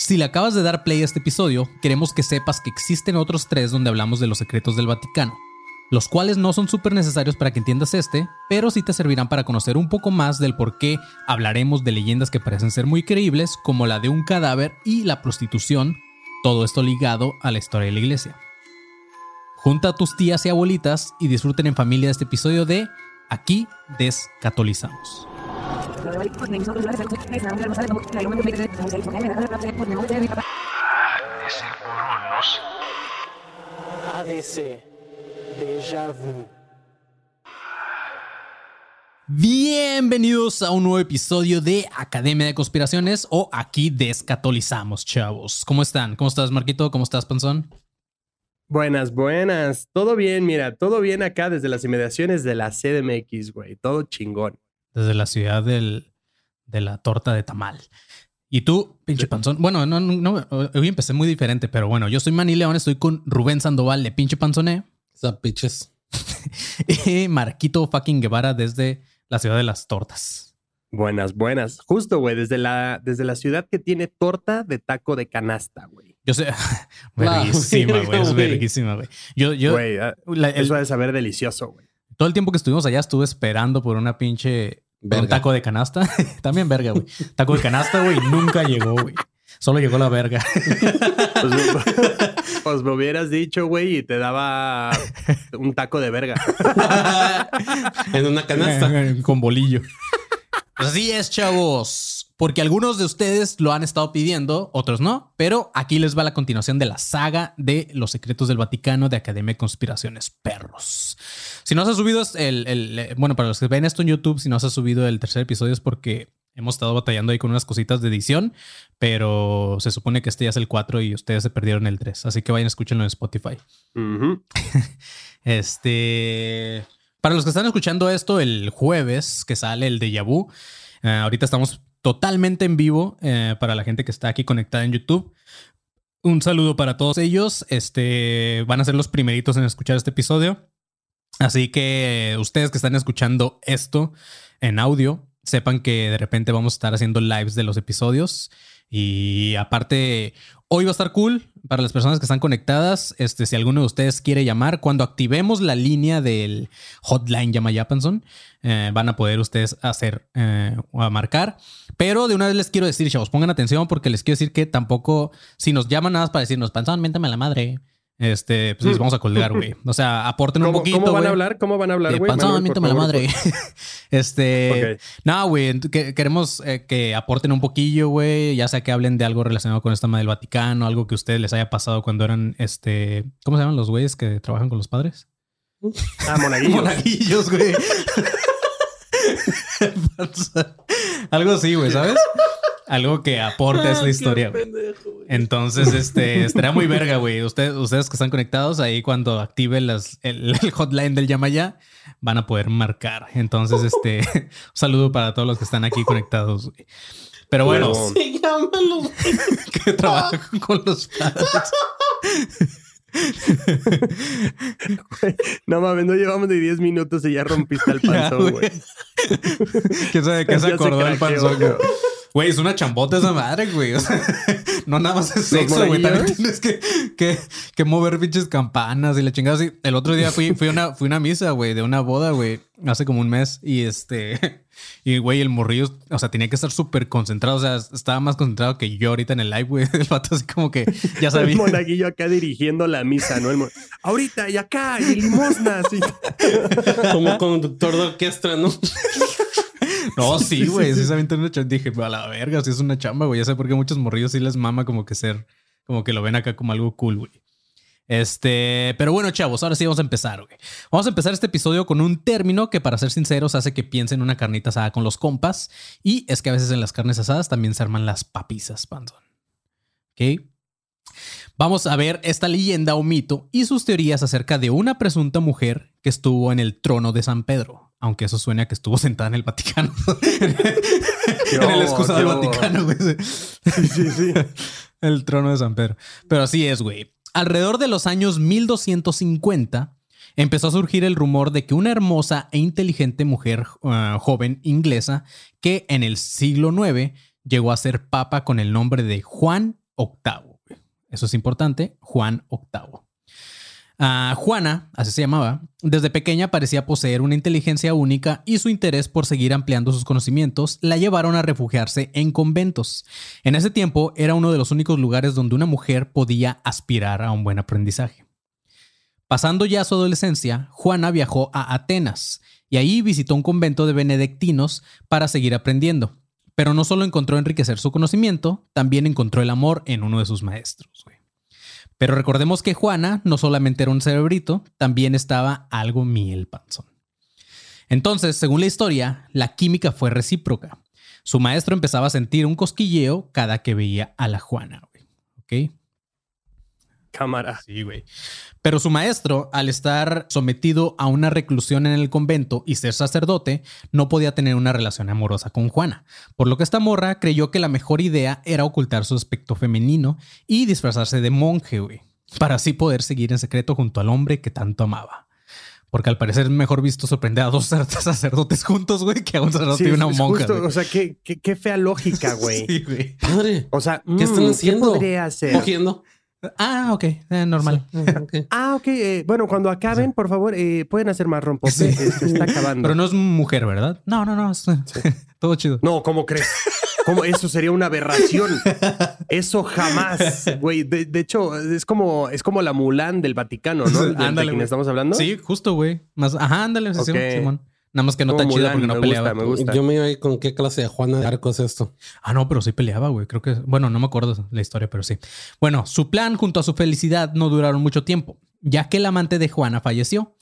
Si le acabas de dar play a este episodio, queremos que sepas que existen otros tres donde hablamos de los secretos del Vaticano, los cuales no son súper necesarios para que entiendas este, pero sí te servirán para conocer un poco más del por qué hablaremos de leyendas que parecen ser muy creíbles, como la de un cadáver y la prostitución, todo esto ligado a la historia de la iglesia. Junta a tus tías y abuelitas y disfruten en familia de este episodio de Aquí descatolizamos. ADC. Déjà. Bienvenidos a un nuevo episodio de Academia de Conspiraciones o Aquí descatolizamos, chavos. ¿Cómo están? ¿Cómo estás, Marquito? ¿Cómo estás, Panzón? Buenas, buenas. Todo bien, mira, todo bien acá desde las inmediaciones de la CDMX, güey. Todo chingón. Desde la ciudad del, de la torta de tamal. Y tú, pinche panzón. Bueno, no, no, no, hoy empecé muy diferente, pero bueno, yo soy Manny León, estoy con Rubén Sandoval de pinche panzoné. Sup, bitches. y Marquito fucking Guevara desde la ciudad de las tortas. Buenas, buenas. Justo, güey, desde la, desde la ciudad que tiene torta de taco de canasta, güey. Yo sé, verguísima, güey, es güey. verguísima, güey. Yo, yo, Güey, ah, eso ha de saber delicioso, güey. Todo el tiempo que estuvimos allá estuve esperando por una pinche por un Verga. taco de canasta. También verga, güey. Taco de canasta, güey, nunca llegó, güey. Solo llegó la verga. Pues, pues me hubieras dicho, güey, y te daba un taco de verga. en una canasta. Con bolillo. Pues así es, chavos. Porque algunos de ustedes lo han estado pidiendo, otros no. Pero aquí les va la continuación de la saga de los secretos del Vaticano de Academia de Conspiraciones Perros. Si no se ha subido el, el- eh, Bueno, para los que ven esto en YouTube, si no se ha subido el tercer episodio es porque hemos estado batallando ahí con unas cositas de edición. Pero se supone que este ya es el 4 y ustedes se perdieron el 3. Así que vayan a escúchenlo en Spotify. Este. Para los que están escuchando esto el jueves que sale el de Vu, eh, ahorita estamos totalmente en vivo eh, para la gente que está aquí conectada en YouTube. Un saludo para todos ellos. Este van a ser los primeritos en escuchar este episodio. Así que eh, ustedes que están escuchando esto en audio, sepan que de repente vamos a estar haciendo lives de los episodios. Y aparte, hoy va a estar cool para las personas que están conectadas. Este, si alguno de ustedes quiere llamar, cuando activemos la línea del hotline Llama Japanson, eh, van a poder ustedes hacer eh, o marcar. Pero de una vez les quiero decir, chavos, pongan atención porque les quiero decir que tampoco, si nos llaman nada más para decirnos, panzón, méntame a la madre. Este, pues les vamos a colgar, güey. O sea, aporten un ¿Cómo, poquito. cómo van a hablar? ¿Cómo van a hablar, güey? panzón, miéntame la madre. este. Ok. No, güey. que- queremos eh, que aporten un poquillo, güey. Ya sea que hablen de algo relacionado con esta madre del Vaticano, algo que a ustedes les haya pasado cuando eran este. ¿Cómo se llaman los güeyes que trabajan con los padres? Ah, monaguillos. Monaguillos, güey. algo así, güey, ¿sabes? Algo que aporte a esta historia, güey. Entonces, este, estaría muy verga, güey. Ustedes, ustedes que están conectados ahí cuando active las, el, el hotline del llama ya, van a poder marcar. Entonces, este, un saludo para todos los que están aquí conectados, güey. Pero bueno, Huevón. Se llaman los. que trabajan con los padres. No mames, no llevamos ni 10 minutos y ya rompiste el panzón, güey. ¿Quién sabe qué se se acordó el panzón? Güey. es una chambota esa madre, güey. O sea, no nada más es sexo, güey. También tienes que, que, que mover pinches campanas y la chingada así. El otro día fui, fui, a una, fui a una misa, güey, de una boda, güey, hace como un mes. Y este, y güey, el morrillo, o sea, tenía que estar súper concentrado. O sea, estaba más concentrado que yo ahorita en el live, güey. El vato así como que ya El sabía. monaguillo acá dirigiendo la misa, ¿no? El mo- Ahorita y acá y limosnas. y- Como conductor de orquesta, ¿no? No, sí, güey. Sí, se aventó una chamba. Dije, a la verga, sí es una chamba, güey. Ya sé por qué muchos morrillos sí les mama como que ser, como que lo ven acá como algo cool, güey. Este, pero bueno, chavos, ahora sí vamos a empezar, güey. Vamos a empezar este episodio con un término que, para ser sinceros, hace que piensen en una carnita asada con los compas. Y es que a veces en las carnes asadas también se arman las papizas, panzón. ¿Ok? Vamos a ver esta leyenda o mito y sus teorías acerca de una presunta mujer que estuvo en el trono de San Pedro. Aunque eso suena a que estuvo sentada en el Vaticano. en el excusado del. Vaticano, güey. Sí, sí, sí. El trono de San Pedro. Pero así es, güey. Alrededor de los años 1250 empezó a surgir el rumor de que una hermosa e inteligente mujer uh, joven inglesa que en el siglo IX llegó a ser papa con el nombre de Juan VIII. Eso es importante, Juan VIII. Juana, así se llamaba, desde pequeña parecía poseer una inteligencia única y su interés por seguir ampliando sus conocimientos la llevaron a refugiarse en conventos. En ese tiempo era uno de los únicos lugares donde una mujer podía aspirar a un buen aprendizaje. Pasando ya su adolescencia, Juana viajó a Atenas y ahí visitó un convento de benedictinos para seguir aprendiendo. Pero no solo encontró enriquecer su conocimiento, también encontró el amor en uno de sus maestros. Pero recordemos que Juana no solamente era un cerebrito, también estaba algo miel panzón. Entonces, según la historia, la química fue recíproca. Su maestro empezaba a sentir un cosquilleo cada que veía a la Juana. güey. Cámara. Sí, güey. Pero su maestro, al estar sometido a una reclusión en el convento y ser sacerdote, no podía tener una relación amorosa con Juana. Por lo que esta morra creyó que la mejor idea era ocultar su aspecto femenino y disfrazarse de monje, güey. Para así poder seguir en secreto junto al hombre que tanto amaba. Porque al parecer es mejor visto sorprender a dos sacerdotes juntos, güey, que a un sacerdote Sí, y una es monja. justo, o sea, qué, qué, qué fea lógica, güey. Sí, güey. Padre, O sea, ¿qué están mm, haciendo? podría hacer? Cogiendo. Ah, ok. eh, normal. Ok. Ah, ok. eh, bueno, cuando acaben, por favor, eh, pueden hacer más rompope. Sí. Se está acabando. Pero no es mujer, ¿verdad? No, no, no. Todo chido. No, ¿cómo crees? ¿Cómo? Eso sería una aberración. Eso jamás, güey. De, de hecho, es como, es como la Mulan del Vaticano, ¿no? ¿De, de Ándale, quién güey. estamos hablando? Sí, justo, güey. Más, ajá, ándale, sí, Ok. Simón. Nada más que no Como tan chida Mulan, porque no me peleaba. gusta, me gusta. Yo me iba a ir con qué clase de Juana de Arco es esto. Ah, no, pero sí peleaba, güey. Creo que, bueno, no me acuerdo la historia, pero sí. Bueno, su plan junto a su felicidad no duraron mucho tiempo, ya que el amante de Juana falleció.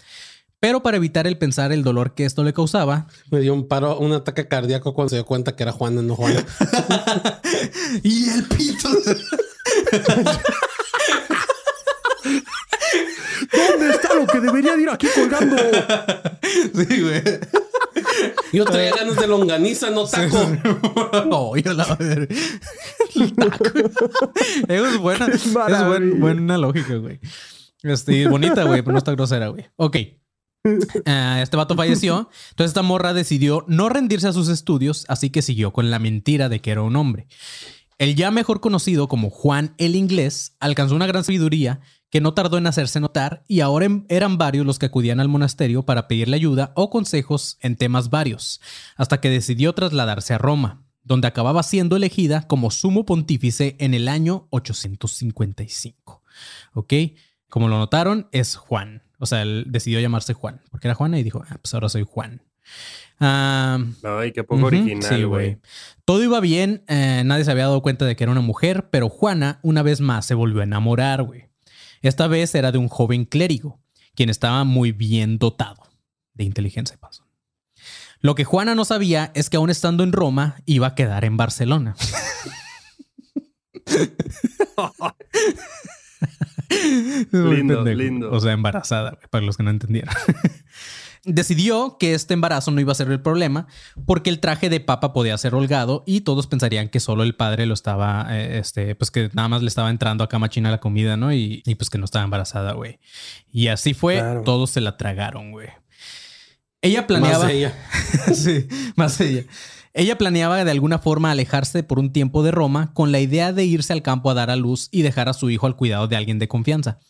Pero para evitar el pensar el dolor que esto le causaba, Me dio un paro, un ataque cardíaco cuando se dio cuenta que era Juana, no Juana. y el pito. ¿Dónde está lo que debería de ir aquí colgando? sí, güey. Yo traía ganas de longaniza, no taco. Oh, yo la ver. El taco. Eso es buena. Es buen- buena lógica, güey. Este, bonita, güey, pero no está grosera, güey. Ok. Ah, este vato falleció. Entonces esta morra decidió no rendirse a sus estudios, así que siguió con la mentira de que era un hombre. El ya mejor conocido como Juan el Inglés alcanzó una gran sabiduría que no tardó en hacerse notar y ahora em- eran varios los que acudían al monasterio para pedirle ayuda o consejos en temas varios, hasta que decidió trasladarse a Roma, donde acababa siendo elegida como sumo pontífice en el año 855. ¿Ok? Como lo notaron, es Juan. O sea, él decidió llamarse Juan, porque era Juana y dijo, ah, pues ahora soy Juan. Ah, Ay, qué poco Ujú, original, sí, güey. Todo iba bien, eh, nadie se había dado cuenta de que era una mujer, pero Juana una vez más se volvió a enamorar, güey. Esta vez era de un joven clérigo, quien estaba muy bien dotado de inteligencia de paso. Lo que Juana no sabía es que aún estando en Roma iba a quedar en Barcelona. Lindo, lindo. O sea, embarazada, para los que no entendieron. Decidió que este embarazo no iba a ser el problema porque el traje de papa podía ser holgado y todos pensarían que solo el padre lo estaba, eh, este, pues que nada más le estaba entrando a cama china la comida, ¿no? Y, y pues que no estaba embarazada, güey. Y así fue, Claro. todos se la tragaron, güey. Ella planeaba... Más ella. sí, más ella. Ella planeaba de alguna forma alejarse por un tiempo de Roma con la idea de irse al campo a dar a luz y dejar a su hijo al cuidado de alguien de confianza.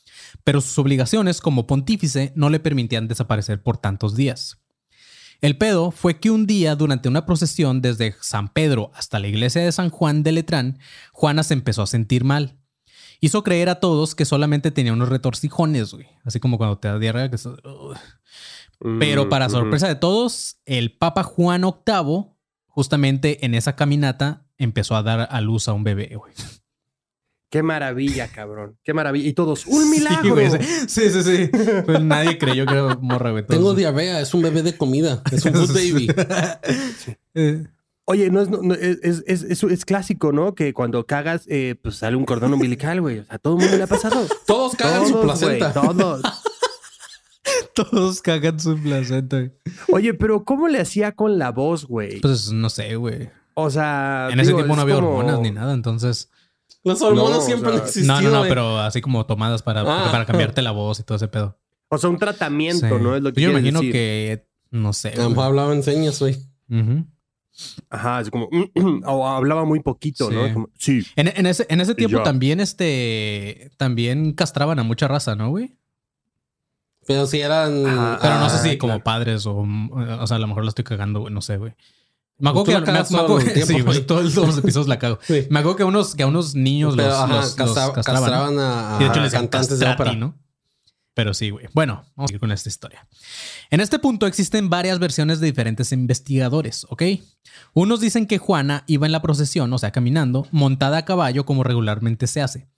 Pero sus obligaciones como pontífice no le permitían desaparecer por tantos días. El pedo fue que un día, durante una procesión desde San Pedro hasta la iglesia de San Juan de Letrán, Juana se empezó a sentir mal. Hizo creer a todos que solamente tenía unos retorcijones, güey. Así como cuando te da diarrea. Que pero Mm, para ujú. sorpresa de todos, el Papa Juan VIII, justamente en esa caminata, empezó a dar a luz a un bebé, güey. Qué maravilla, cabrón. Qué maravilla. Y todos, ¡un milagro! sí, sí, sí. Pues nadie creyó que era morra, güey. Tengo diarrea, es un bebé de comida, es un food baby. Eh, Oye, no es, no- no- es, es, es, es- clásico, ¿no? Que cuando cagas, eh, pues sale un cordón umbilical, güey. O sea, a todo el mundo le ha pasado. Todos cagan su güey, placenta. todos. Todos cagan su placenta. güey. Oye, pero ¿cómo le hacía con la voz, güey? Pues no sé, güey. O sea, En ese tiempo no había como- hormonas ni nada, entonces. Las hormonas No, siempre o sea, han existido. No, no, no, güey. pero así como tomadas para, Ah. para cambiarte la voz y todo ese pedo. O sea, un tratamiento, Sí. ¿no? Es lo que Yo imagino decir. que, no sé. A lo mejor güey. hablaba en señas, güey. Ajá, es como, o hablaba muy poquito, Sí. ¿no? Como, sí. En, en ese, en ese tiempo también, este, también castraban a mucha raza, ¿no, güey? Pero si eran. Ajá, Pero no sé Ah, si como claro. padres o, o sea, a lo mejor la estoy cagando, güey, no sé, güey. Me acuerdo que la cagas me- me todo acuerdo- el tiempo, sí, güey, güey. todos, todos los episodios la cago. Sí. Me acuerdo que a unos, que a unos niños Pero, los, ajá, los- los castra- castraban. castraban ¿no? a, Y de hecho les cantantes de ópera. ¿no? Pero sí, güey. Bueno, vamos a ir con esta historia. En este punto existen varias versiones de diferentes investigadores, ¿ok? Unos dicen que Juana iba en la procesión, o sea, caminando, montada a caballo como regularmente se hace.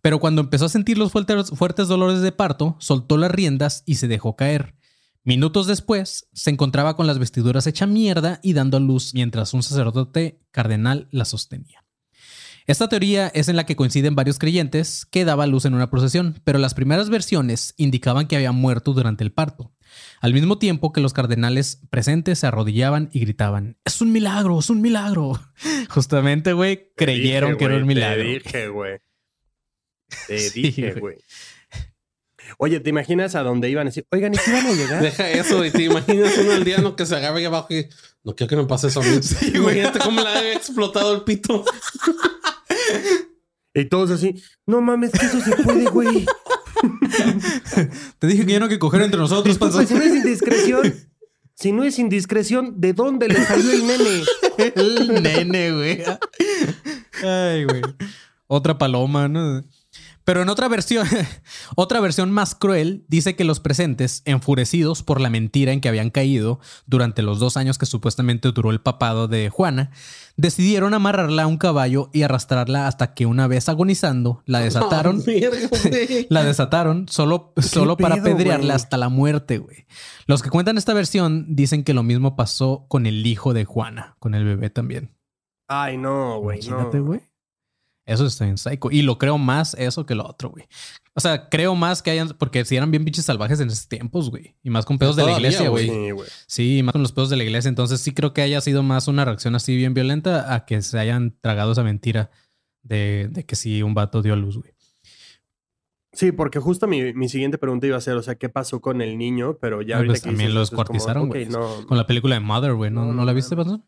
Pero cuando empezó a sentir los fuertes, fuertes dolores de parto, soltó las riendas y se dejó caer. Minutos después, se encontraba con las vestiduras hecha mierda y dando a luz mientras un sacerdote cardenal la sostenía. Esta teoría es en la que coinciden varios creyentes que daba luz en una procesión, pero las primeras versiones indicaban que había muerto durante el parto, al mismo tiempo que los cardenales presentes se arrodillaban y gritaban, es un milagro, es un milagro. Justamente, güey, creyeron dije, que era un milagro. Te dije, güey. Te dije, güey. güey. Oye, ¿te imaginas a dónde iban a decir? Oigan, ¿y si van a llegar? Deja eso y te imaginas un aldeano que se agarra ahí abajo y no quiero que me pase eso a mí. Sí, güey. Imagínate cómo le ha explotado el pito. Y todos así, no mames, que eso se puede, güey. Te dije que ya no hay que coger entre nosotros, si no es indiscreción. Si no es indiscreción, ¿de dónde le salió el nene? El nene, güey. Ay, güey. Otra paloma, ¿no? Pero en otra versión, otra versión más cruel dice que los presentes, enfurecidos por la mentira en que habían caído durante los dos años que supuestamente duró el papado de Juana, decidieron amarrarla a un caballo y arrastrarla hasta que una vez agonizando la desataron. Oh, verga, güey. La desataron solo, solo para pedo, apedrearla güey? hasta la muerte, güey. Los que cuentan esta versión dicen que lo mismo pasó con el hijo de Juana, con el bebé también. Ay, no, güey, Imagínate, no. Eso está en psycho. Y lo creo más eso que lo otro, güey. O sea, creo más que hayan... Porque si eran bien pinches salvajes en esos tiempos, güey. Y más con pedos de la iglesia, güey. Sí. Sí, más con los pedos de la iglesia. Entonces sí creo que haya sido más una reacción así bien violenta a que se hayan tragado esa mentira de, de que sí un vato dio a luz, güey. Sí, porque justo mi, mi siguiente pregunta iba a ser, o sea, ¿qué pasó con el niño? Pero ya Ah, ahorita pues que también dices lo eso es como, descuartizaron, ok, güey. no, Con la película de Mother, güey. ¿No, No, ¿no no la viste, mames.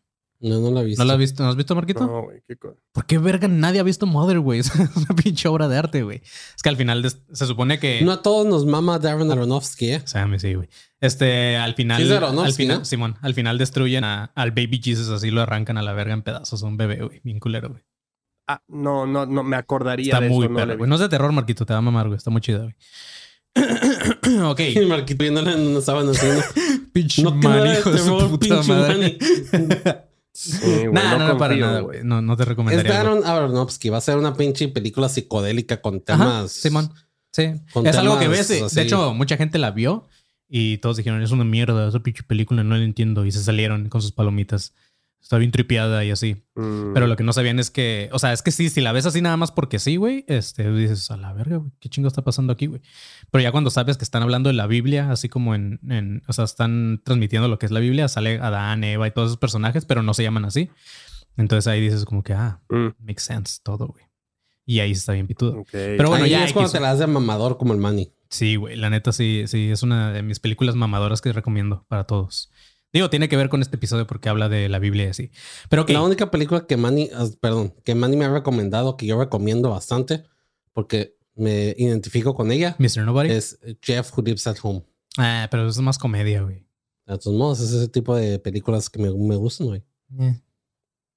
No, no la he visto. ¿No la has visto? ¿No has visto, Marquito? no, güey, qué co- ¿Por qué verga nadie ha visto Mother, güey? Es una pinche obra de arte, güey. Es que al final se supone que... No a todos nos mama Darren Aronofsky, ¿eh? O sea, me sí, güey. Este, al final... Sí es al final, ¿no? Simón, al final destruyen a- al Baby Jesus, así lo arrancan a la verga en pedazos un bebé, güey. Bien culero, güey. Ah, no, no, no, me acordaría Está de muy eso. no perro. No es de terror, Marquito. Te va a mamar, güey. Está muy chido, güey. ok. Y Marquito viéndola en una sábana haciendo. Pinche No que man, nada de su puta madre. Sí, güey, Nah, no, no, para confío, nada, güey. No, no te Es recomendaría. algo. Darren Aronofsky. Va a ser una pinche película psicodélica con temas. Simón. Sí. con es algo que ves. así. De hecho, mucha gente la vio y todos dijeron, es una mierda, esa pinche película no la entiendo. Y se salieron con sus palomitas. Está bien tripeada y así. Mm. Pero lo que no sabían es que, o sea, es que sí, si la ves así nada más porque sí, güey, este, dices, a la verga, güey, qué chingo está pasando aquí, güey. Pero ya cuando sabes que están hablando de la Biblia, así como en, en, o sea, están transmitiendo lo que es la Biblia, sale Adán, Eva y todos esos personajes, pero no se llaman así. Entonces ahí dices como que, ah, Mm, makes sense todo, güey. Y ahí está bien pitudo. Pero bueno, Ahí ya es cuando X, te la das de mamador como el Manny. Sí, güey, la neta sí, sí, es una de mis películas mamadoras que recomiendo para todos. Digo, tiene que ver con este episodio porque habla de la Biblia y así. Pero que La única película que Manny, ah, perdón, que Manny me ha recomendado, que yo recomiendo bastante, porque me identifico con ella, Mr. Nobody. es Jeff Who Lives at Home. Ah, pero eso es más comedia, güey. De todos modos, es ese tipo de películas que me, me gustan, güey. Eh.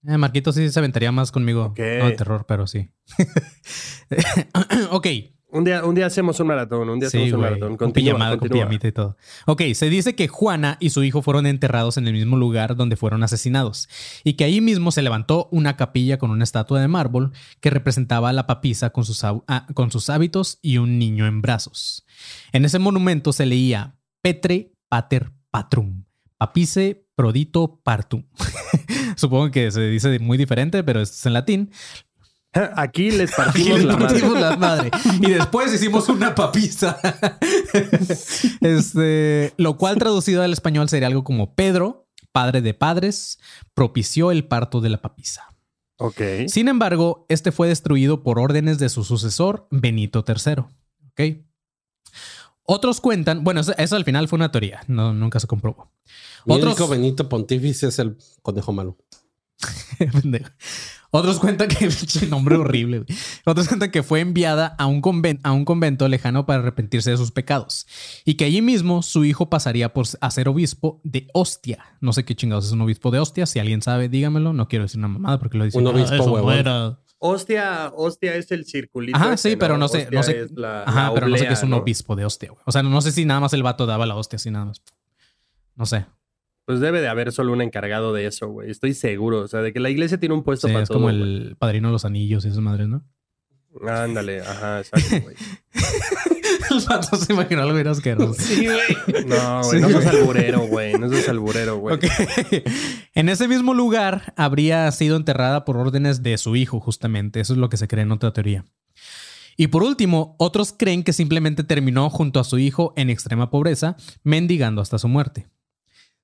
Eh, Marquito sí se aventaría más conmigo. Ok. No de terror, pero sí. ok. Un día, un día hacemos un maratón, un día Sí, hacemos un maratón. Con pijamada, con continúa. pijamita y todo. Ok, se dice que Juana y su hijo fueron enterrados en el mismo lugar donde fueron asesinados y que ahí mismo se levantó una capilla con una estatua de mármol que representaba a la papisa con sus, ah, con sus hábitos y un niño en brazos. En ese monumento se leía Petre Pater Patrum, Papice Prodito Partum. Supongo que se dice muy diferente, pero es en latín. Aquí les Aquí partimos le la madre. partimos la madre. Y después hicimos una papisa. este, lo cual traducido al español sería algo como Pedro, padre de padres, propició el parto de la papisa. Ok. Sin embargo, este fue destruido por órdenes de su sucesor, Benito III. ¿Ok? Otros cuentan, bueno, eso, eso al final fue una teoría, no, nunca se comprobó. Otros, Benito Pontífice es el conejo malo. Pendejo. Otros cuentan que, nombre horrible, güey. Otros cuentan que fue enviada a un, conven- a un convento lejano para arrepentirse de sus pecados. Y que allí mismo su hijo pasaría por a ser obispo de Ostia. No sé qué chingados es un obispo de Ostia. Si alguien sabe, dígamelo. No quiero decir una mamada porque lo dice. Un obispo eso no huevón. era". Hostia, hostia es el circulito. Ajá, este, sí, pero no sé, no sé. es la- Ajá, la pero no sé qué es un ¿no? obispo de hostia, güey. O sea, no sé si nada más el vato daba la hostia, así nada más. No sé. Pues debe de haber solo un encargado de eso, güey. Estoy seguro. O sea, de que la iglesia tiene un puesto Sí, para es todo. como güey. el padrino de los anillos y esas madres, ¿no? Ándale, ajá, exacto, güey. el vato se imaginó algo bien asqueroso. Sí, güey. No, güey, Sí, no güey. alburero, güey. No seas alburero, güey. Ok. en ese mismo lugar habría sido enterrada por órdenes de su hijo, justamente. Eso es lo que se cree en otra teoría. Y por último, otros creen que simplemente terminó junto a su hijo en extrema pobreza, mendigando hasta su muerte.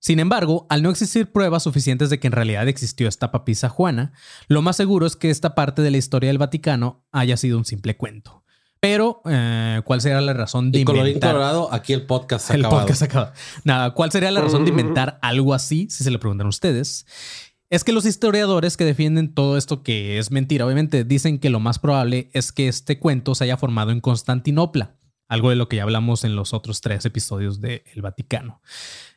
Sin embargo, al no existir pruebas suficientes de que en realidad existió esta papisa Juana, lo más seguro es que esta parte de la historia del Vaticano haya sido un simple cuento. Pero, eh, ¿cuál sería la razón de Y colorín inventar? colorado, aquí el podcast se El acabado. podcast acaba. Nada, ¿cuál sería la razón de inventar algo así? Si se le preguntan ustedes. Es que los historiadores que defienden todo esto que es mentira, obviamente dicen que lo más probable es que este cuento se haya formado en Constantinopla, algo de lo que ya hablamos en los otros tres episodios de El Vaticano.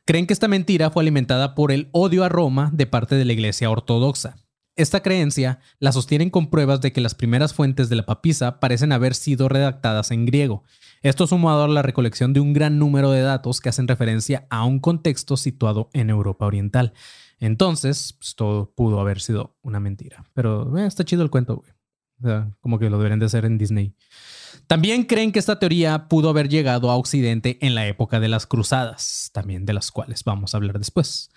Creen que esta mentira fue alimentada por el odio a Roma de parte de la Iglesia Ortodoxa. Esta creencia la sostienen con pruebas de que las primeras fuentes de la papisa parecen haber sido redactadas en griego. Esto sumado a la recolección de un gran número de datos que hacen referencia a un contexto situado en Europa Oriental. Entonces, pues, todo pudo haber sido una mentira. Pero eh, está chido el cuento, güey. O sea, como que lo deberían de hacer en Disney. También creen que esta teoría pudo haber llegado a Occidente en la época de las cruzadas, también de las cuales vamos a hablar después.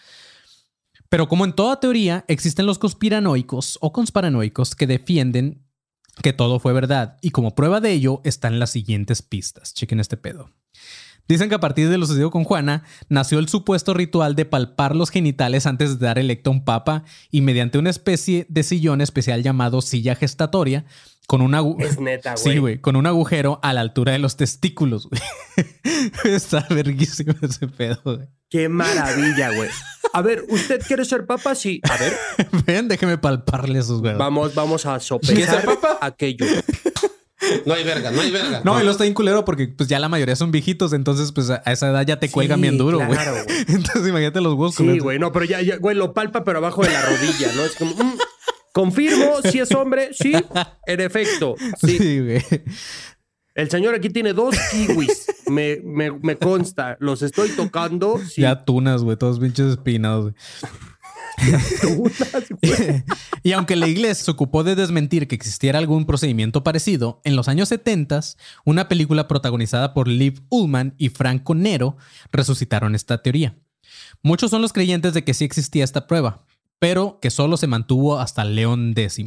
Pero como en toda teoría, existen los conspiranoicos o consparanoicos que defienden que todo fue verdad y como prueba de ello están las siguientes pistas. Chequen este pedo. Dicen que a partir de lo sucedido con Juana, nació el supuesto ritual de palpar los genitales antes de dar electo a un papa y mediante una especie de sillón especial llamado silla gestatoria, con un agu- Es neta, güey. Sí, güey, con un agujero a la altura de los testículos, güey. Está verguísimo ese pedo, güey. Qué maravilla, güey. A ver, ¿usted quiere ser papa? Sí. A ver, Ven, déjeme palparle esos güey. vamos, vamos a ¿Quieres sopesar papa? aquello. No hay verga, no hay verga. No, y lo está bien culero porque pues ya la mayoría son viejitos, entonces pues a esa edad ya te cuelgan bien duro, güey. claro, güey. Entonces imagínate los huevos Sí, güey, no, pero ya, ya, güey, lo palpa, pero abajo de la rodilla, ¿no? Es como, mm, confirmo, si es hombre, sí, en efecto, sí. Sí, güey. El señor aquí tiene dos kiwis, me, me, me consta, los estoy tocando. Sí, Ya tunas, güey, todos pinches espinados, güey. Y aunque la iglesia se ocupó de desmentir que existiera algún procedimiento parecido, en los años 70, una película protagonizada por Liv Ullman y Franco Nero resucitaron esta teoría. Muchos son los creyentes de que sí existía esta prueba, pero que solo se mantuvo hasta León X.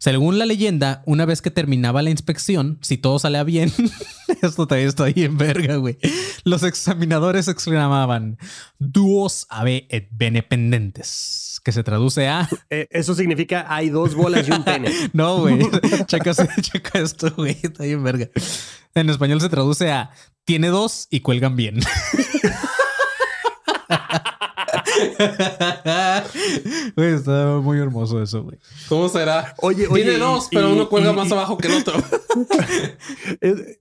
Según la leyenda, una vez que terminaba la inspección, si todo salía bien, esto también está ahí en verga, güey. Los examinadores exclamaban duos ave et bene pendentes, que se traduce a Eh, eso significa hay dos bolas y un pene. no, güey. checa, checa esto, güey. Está bien verga. En español se traduce a tiene dos y cuelgan bien. Güey, está muy hermoso eso, güey. ¿Cómo será? Oye, Tiene oye, dos, y- pero y- uno cuelga y- más y- abajo que el otro.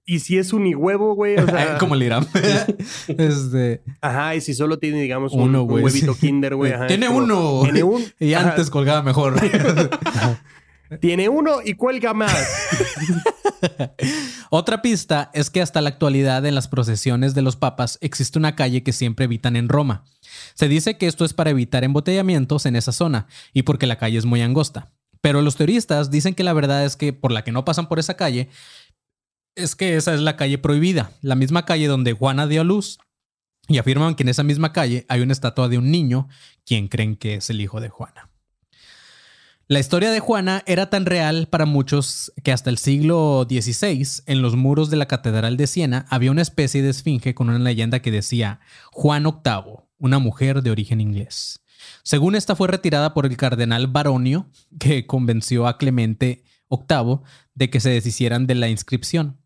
Y si es unihuevo, güey, o sea, Como el Irán. este. ajá, y si solo tiene, digamos, un, Uno, un huevito sí. kinder, güey. Tiene uno. Tiene un. Y ajá, antes colgaba mejor. tiene uno y cuelga más. Otra pista es que hasta la actualidad en las procesiones de los papas existe una calle que siempre evitan en Roma. Se dice que esto es para evitar embotellamientos en esa zona y porque la calle es muy angosta. Pero los teoristas dicen que la verdad es que por la que no pasan por esa calle es que esa es la calle prohibida, la misma calle donde Juana dio a luz. Y afirman que en esa misma calle hay una estatua de un niño, quien creen que es el hijo de Juana. La historia de Juana era tan real para muchos que hasta el siglo XVI, en los muros de la Catedral de Siena, había una especie de esfinge con una leyenda que decía Juan VIII, una mujer de origen inglés. Según esta fue retirada por el cardenal Baronio, que convenció a Clemente VIII de que se deshicieran de la inscripción.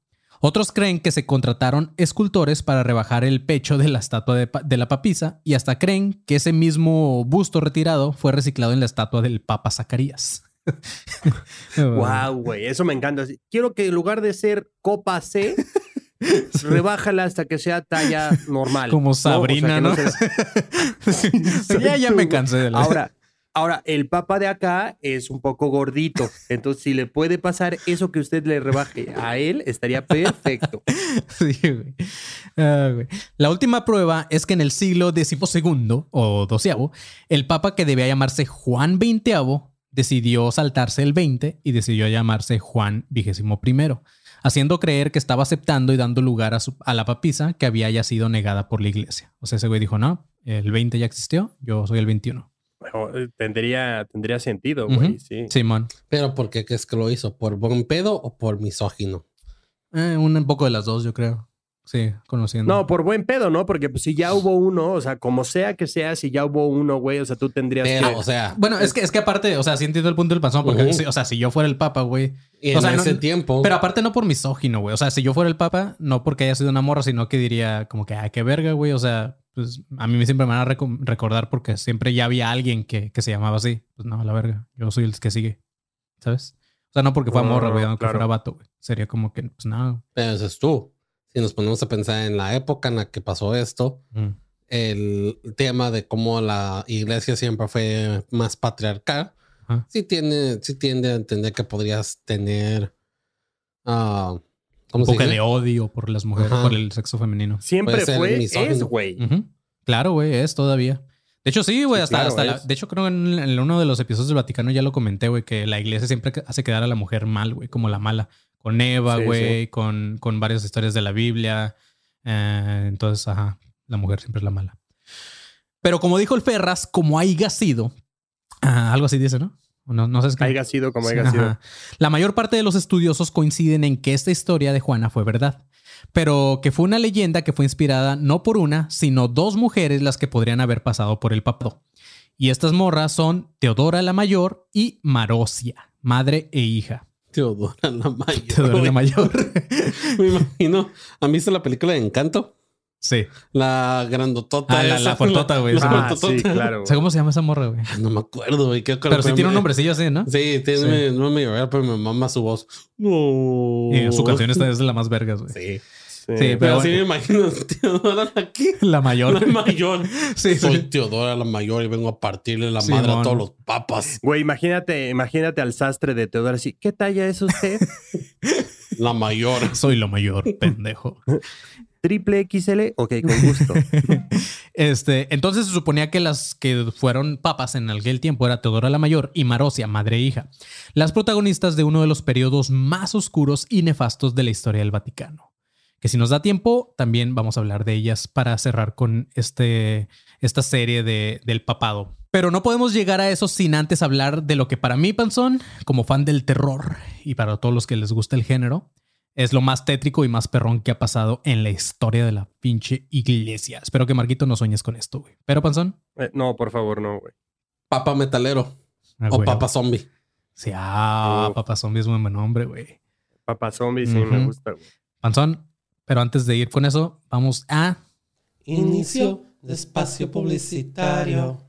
Otros creen que se contrataron escultores para rebajar el pecho de la estatua de, la papisa y hasta creen que ese mismo busto retirado fue reciclado en la estatua del Papa Zacarías. Wow, güey, eso me encanta. Quiero que en lugar de ser copa C, rebájala hasta que sea talla normal. Como ¿no? O sea, Sabrina, ¿no? ya, ya me cansé de la... Ahora, ahora, el papa de acá es un poco gordito. Entonces, si le puede pasar eso que usted le rebaje a él, estaría perfecto. Sí, güey. Ah, güey. La última prueba es que en el siglo XII o XII, el papa que debía llamarse Juan XX decidió saltarse el 20 y decidió llamarse Juan XXI, haciendo creer que estaba aceptando y dando lugar a, su- a la papisa que había ya sido negada por la iglesia. O sea, ese güey dijo, no, el 20 ya existió, yo soy el 21. Bueno, eh, tendría, tendría sentido, güey, sí. Simón. Pero ¿por qué crees que lo hizo? ¿Por buen pedo o por misógino? Eh, un poco de las dos, yo creo. Sí, conociendo. No, por buen pedo, ¿no? Porque pues, si ya hubo uno, o sea, como sea que sea, si ya hubo uno, güey, o sea, tú tendrías Pero, que... o sea, Bueno, es que, es que aparte, o sea, sí entiendo el punto del panzón, porque, sí, o sea, si yo fuera el papa, güey, o en no- ese tiempo. Pero aparte no por misógino, güey. O sea, si yo fuera el papa, no porque haya sido una morra, sino que diría como que, ay, qué verga, güey. O sea, pues a mí siempre me van a reco- recordar porque siempre ya había alguien que, que se llamaba así. Pues no, la verga. Yo soy el que sigue. ¿Sabes? O sea, no porque fue No, morra, no, güey, aunque claro. fuera vato, güey. Sería como que, pues no. Pero es tú. Si nos ponemos a pensar en la época en la que pasó esto, Mm. el tema de cómo la iglesia siempre fue más patriarcal, Ajá. sí tiene, sí tiende a entender que podrías tener ¿cómo Un se poco dice? de odio por las mujeres, por el sexo femenino. Siempre fue, misógino. es, güey. Ujú. Claro, güey, es todavía. De hecho, sí, güey, Sí, hasta, claro, hasta la- de hecho, creo en, en uno de los episodios del Vaticano ya lo comenté, güey, que la iglesia siempre hace quedar a la mujer mal, güey, como la mala. Con Eva, Sí, güey, con, con varias historias de la Biblia. Eh, entonces, ajá, la mujer siempre es la mala. Pero como dijo el Ferras, como haya sido, ah, algo así dice, ¿no? No, no sé es que- Haiga sido como haiga sido. La mayor parte de los estudiosos coinciden en que esta historia de Juana fue verdad, pero que fue una leyenda que fue inspirada no por una, sino dos mujeres las que podrían haber pasado por el papado. Y estas morras son Teodora la Mayor y Marosia, madre e hija. Teodora la mayor. Teodora la. Mayor. Me imagino. ¿Han visto la película de Encanto? sí. La grandotota. Ah, la- esa, la güey, la sí. Ah, sí, claro. O sea, ¿cómo se llama esa morra, güey? No me acuerdo, güey. Pero sí fue- tiene un nombrecillo así, ¿no? Sí, tiene, no me llorar, pero me mama su voz. No. Y su canción esta es de la más vergas, güey. Sí. Sí. Pero Pero sí bueno. me imagino Teodora la qué? La mayor. La mayor. Sí, Soy sí. Teodora la mayor y vengo a partirle la Sí, madre a todos los papas. Güey, imagínate, imagínate al sastre de Teodoro así. ¿Qué talla es usted? La mayor. Soy lo mayor, pendejo. ¿Triple XL? Ok, con gusto. Este, entonces se suponía que las que fueron papas en aquel tiempo era Teodora la Mayor y Marosia, madre e hija, las protagonistas de uno de los periodos más oscuros y nefastos de la historia del Vaticano. Que si nos da tiempo, también vamos a hablar de ellas para cerrar con este, esta serie de, del papado. Pero no podemos llegar a eso sin antes hablar de lo que para mí, Panzón, como fan del terror y para todos los que les gusta el género, es lo más tétrico y más perrón que ha pasado en la historia de la pinche iglesia. Espero que Marquito no sueñes con esto, güey. Pero, Panzón. Eh, no, por favor, no, güey. Papa metalero. Ah, o güey. papa zombie. Sí, ah, Oh. Papa Zombie es un buen nombre, güey. Papá zombie sí me gusta, güey. Panzón, pero antes de ir con eso, vamos a... Inicio de espacio publicitario.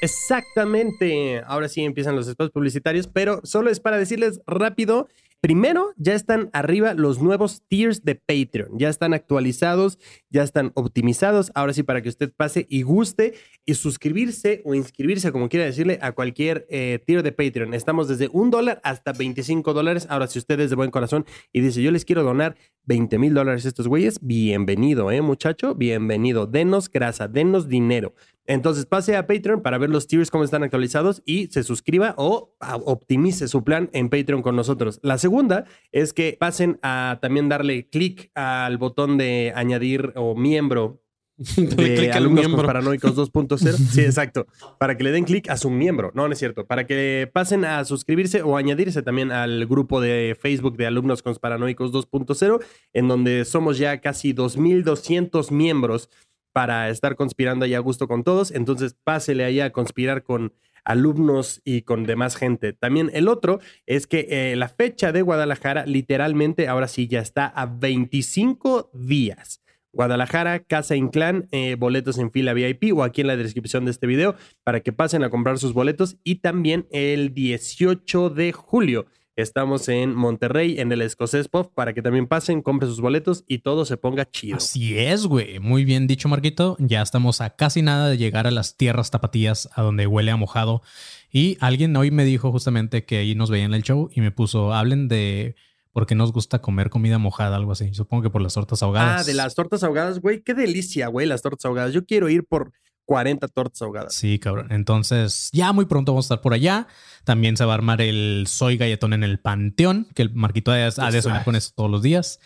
Exactamente. Ahora sí empiezan los espacios publicitarios, pero solo es para decirles rápido. Primero, ya están arriba los nuevos tiers de Patreon. Ya están actualizados, ya están optimizados. Ahora sí, para que usted pase y guste y suscribirse o inscribirse, como quiera decirle, a cualquier eh, tier de Patreon. Estamos desde un dólar hasta 25 dólares. Ahora, si usted es de buen corazón y dice, yo les quiero donar 20 mil dólares a estos güeyes, bienvenido, ¿eh, muchacho? Bienvenido. Denos grasa, denos dinero. Entonces pase a Patreon para ver los tiers cómo están actualizados y se suscriba o optimice su plan en Patreon con nosotros. La segunda es que pasen a también darle clic al botón de añadir o miembro de alumnos miembro. paranoicos 2.0. Sí, exacto. Para que le den clic a su miembro. No, no es cierto. Para que pasen a suscribirse o añadirse también al grupo de Facebook de alumnos paranoicos 2.0, en donde somos ya casi 2.200 miembros para estar conspirando ahí a gusto con todos. Entonces, pásele ahí a conspirar con alumnos y con demás gente. También el otro es que eh, la fecha de Guadalajara literalmente ahora sí ya está a 25 días. Guadalajara, Casa Inclán, eh, boletos en fila VIP o aquí en la descripción de este video para que pasen a comprar sus boletos. Y también el 18 de julio estamos en Monterrey, en el Escocés Pop, para que también pasen, compren sus boletos y todo se ponga chido. Así es, güey. Muy bien dicho, Marquito. Ya estamos a casi nada de llegar a las tierras tapatías, a donde huele a mojado. Y alguien hoy me dijo justamente que ahí nos veían en el show y me puso, hablen de por qué nos gusta comer comida mojada, algo así. Supongo que por las tortas ahogadas. Ah, de las tortas ahogadas, güey. Qué delicia, güey, las tortas ahogadas. Yo quiero ir por 40 tortas ahogadas. Sí, cabrón. Entonces, ya muy pronto vamos a estar por allá. También se va a armar el Soy Galletón en el Panteón, que el Marquito ha de soñar con eso todos los días.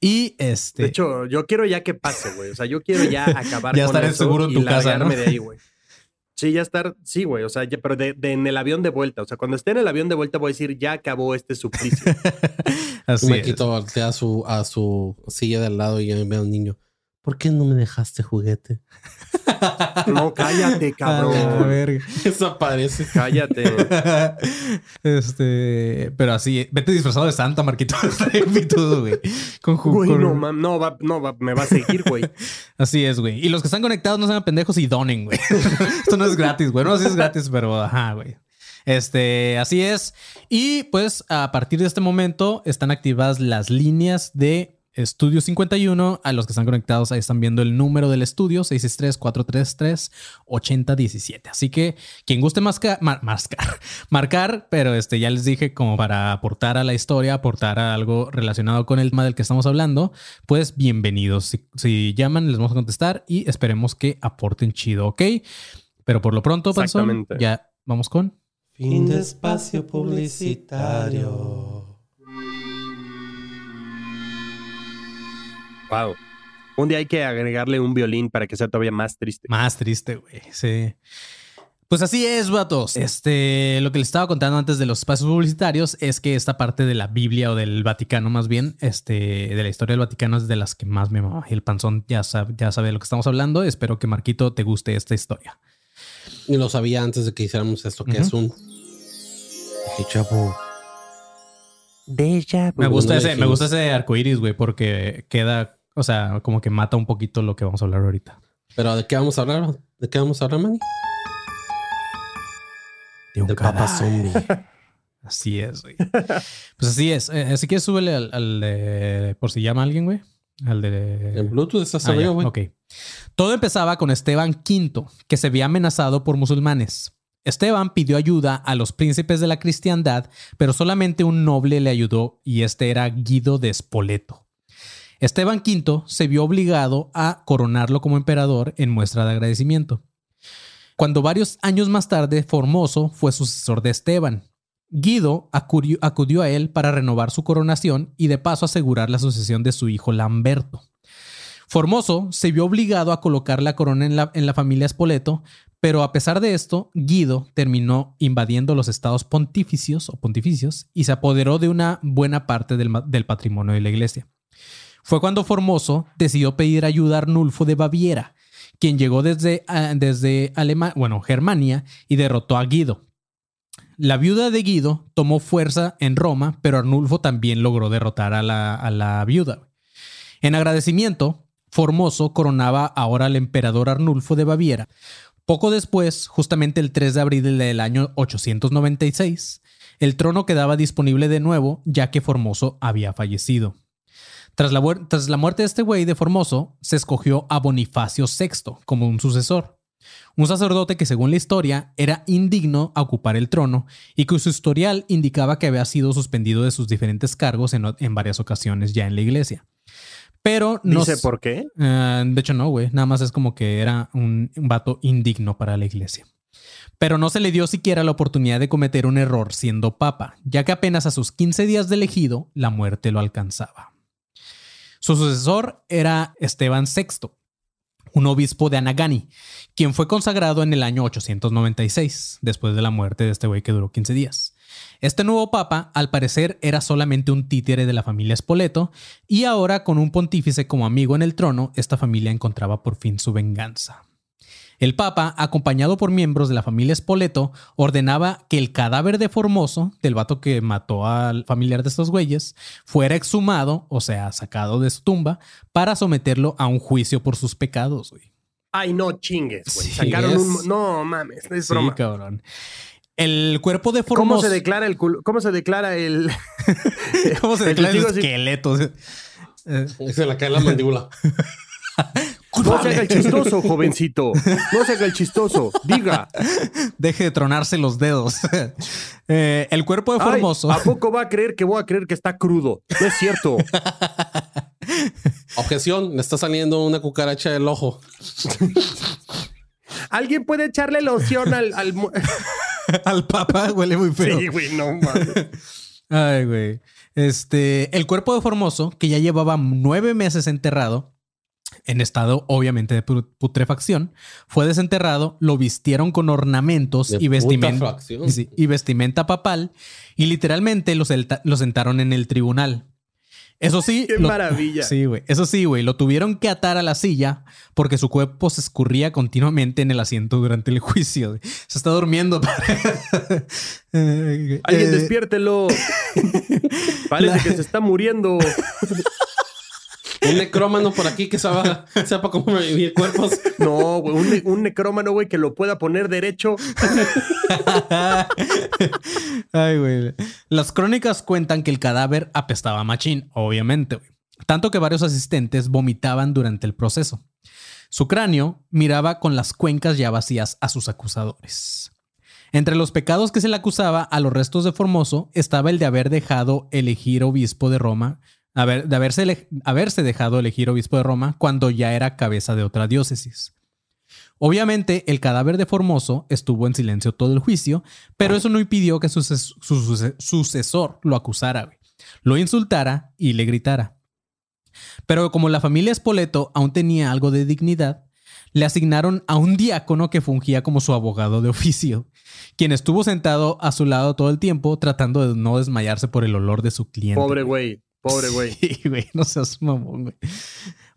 Y este. De hecho, yo quiero ya que pase, güey. O sea, yo quiero ya acabar Ya con estar eso seguro en y tu casa, ¿no? largarme de ahí, güey. Sí, ya estar, sí, güey. O sea, ya- pero de, de en el avión de vuelta. O sea, cuando esté en el avión de vuelta voy a decir, ya acabó este suplicio. Así me es. quito voltea a su, a su silla de al lado y yo veo al niño. ¿Por qué no me dejaste juguete? No, cállate, A la cabrón. verga. Desaparece. Cállate. este, pero así, vete disfrazado de Santa, Marquito. Pitudo, güey. Con ju- Güey, con- no, mam, no, va, no, va, me va a seguir, güey. Así es, güey. Y los que están conectados no sean pendejos y donen, güey. Esto no es gratis, güey. No, sí es gratis, pero ajá, güey. Este, así es. Y pues a partir de este momento están activadas las líneas de Estudio 51. A los que están conectados ahí están viendo el número del estudio 663-433-8017. Así que quien guste masca- mar- mascar, marcar, pero este ya les dije como para aportar a la historia, aportar a algo relacionado con el tema del que estamos hablando, pues bienvenidos. Si, si llaman, les vamos a contestar y esperemos que aporten chido, ¿ok? Pero por lo pronto, Panzón, Exactamente. ya vamos con... Fin de espacio publicitario. Wow. Un día hay que agregarle un violín para que sea todavía más triste. Más triste, güey. Sí. Pues así es, vatos. Este, lo que les estaba contando antes de los espacios publicitarios es que esta parte de la Biblia o del Vaticano, más bien, este, de la historia del Vaticano es de las que más me mama. Y el panzón ya sabe, ya sabe de lo que estamos hablando. Espero que Marquito te guste esta historia. Y lo sabía antes de que hiciéramos esto, que es un déjà vu. Deja Me gusta ese, me gusta ese arcoiris, güey, porque queda, o sea, como que mata un poquito lo que vamos a hablar ahorita. Pero ¿de qué vamos a hablar? ¿De qué vamos a hablar, Manny? De un cadáver. Zombie. Así es, güey. Pues así es. Eh, así que súbele al, al de, por si llama alguien, güey. Al de... En Bluetooth está Ah, arriba, güey. ok. Todo empezaba con Esteban V, que se veía amenazado por musulmanes. Esteban pidió ayuda a los príncipes de la cristiandad, pero solamente un noble le ayudó y este era Guido de Spoleto. Esteban V se vio obligado a coronarlo como emperador en muestra de agradecimiento. Cuando varios años más tarde Formoso fue sucesor de Esteban, Guido acudió, a él para renovar su coronación y de paso asegurar la sucesión de su hijo Lamberto. Formoso se vio obligado a colocar la corona en la, familia Spoleto, pero a pesar de esto, Guido terminó invadiendo los estados pontificios o pontificios y se apoderó de una buena parte del patrimonio de la iglesia. Fue cuando Formoso decidió pedir ayuda a Arnulfo de Baviera, quien llegó desde, ah, desde Alema- bueno, Germania y derrotó a Guido. La viuda de Guido tomó fuerza en Roma, pero Arnulfo también logró derrotar a la, a la viuda. En agradecimiento, Formoso coronaba ahora al emperador Arnulfo de Baviera. Poco después, justamente el 3 de abril del año 896, el trono quedaba disponible de nuevo ya que Formoso había fallecido. Tras la, muer- tras la muerte de este güey de Formoso, se escogió a Bonifacio VI como un sucesor. Un sacerdote que según la historia era indigno a ocupar el trono y cuyo historial indicaba que había sido suspendido de sus diferentes cargos en, en varias ocasiones ya en la iglesia. Pero no Dice s- por qué. eh, de hecho, no, güey. Nada más es como que era un, un vato indigno para la iglesia. Pero no se le dio siquiera la oportunidad de cometer un error siendo papa, ya que apenas a sus 15 días de elegido, la muerte lo alcanzaba. Su sucesor era Esteban VI, un obispo de Anagani, quien fue consagrado en el año 896, después de la muerte de este güey que duró 15 días. Este nuevo papa, al parecer, era solamente un títere de la familia Spoleto, y ahora con un pontífice como amigo en el trono, esta familia encontraba por fin su venganza. El Papa, acompañado por miembros de la familia Spoleto, ordenaba que el cadáver de Formoso, del vato que mató al familiar de estos güeyes, fuera exhumado, o sea, sacado de su tumba, para someterlo a un juicio por sus pecados, güey. Ay, no chingues, güey. Sí, Sacaron es- un. No mames, es Sí, broma. cabrón. El cuerpo de ¿Cómo Formoso. se declara el cul- ¿Cómo se declara el. ¿Cómo se declara el esqueleto? Eh, se le cae la mandíbula. No se haga el chistoso, jovencito. No se haga el chistoso. Diga. Deje de tronarse los dedos. Eh, el cuerpo de Ay, Formoso. ¿A poco va a creer que voy a creer que está crudo? No es cierto. Objeción, le está saliendo una cucaracha del ojo. ¿Alguien puede echarle loción al. al al papa huele muy feo. sí, güey, no mames. Ay, güey. Este, el cuerpo de Formoso, que ya llevaba nueve meses enterrado, en estado obviamente de pu- putrefacción, fue desenterrado, lo vistieron con ornamentos De y vestimenta, y vestimenta papal y literalmente lo, sentaron en el tribunal. Eso sí, Qué lo- maravilla. Sí, güey. Eso sí, güey. Lo tuvieron que atar a la silla porque su cuerpo se escurría continuamente en el asiento durante el juicio. Se está durmiendo. Alguien eh, despiértelo. Parece La- que se está muriendo. Un necrómano por aquí que sepa, sepa cómo revivir cuerpos. No, güey, un, ne- un necrómano, güey, que lo pueda poner derecho. Ay, güey. Las crónicas cuentan que el cadáver apestaba machín, obviamente, güey. Tanto que varios asistentes vomitaban durante el proceso. Su cráneo miraba con las cuencas ya vacías a sus acusadores. Entre los pecados que se le acusaba a los restos de Formoso estaba el de haber dejado elegir obispo de Roma, de haberse, haberse dejado elegir obispo de Roma cuando ya era cabeza de otra diócesis. Obviamente, el cadáver de Formoso estuvo en silencio todo el juicio, pero eso no impidió que su, su suce- sucesor lo acusara, lo insultara y le gritara. Pero como la familia Spoleto aún tenía algo de dignidad, le asignaron a un diácono que fungía como su abogado de oficio, quien estuvo sentado a su lado todo el tiempo tratando de no desmayarse por el olor de su cliente. Pobre güey, pobre güey. No seas mamón, güey.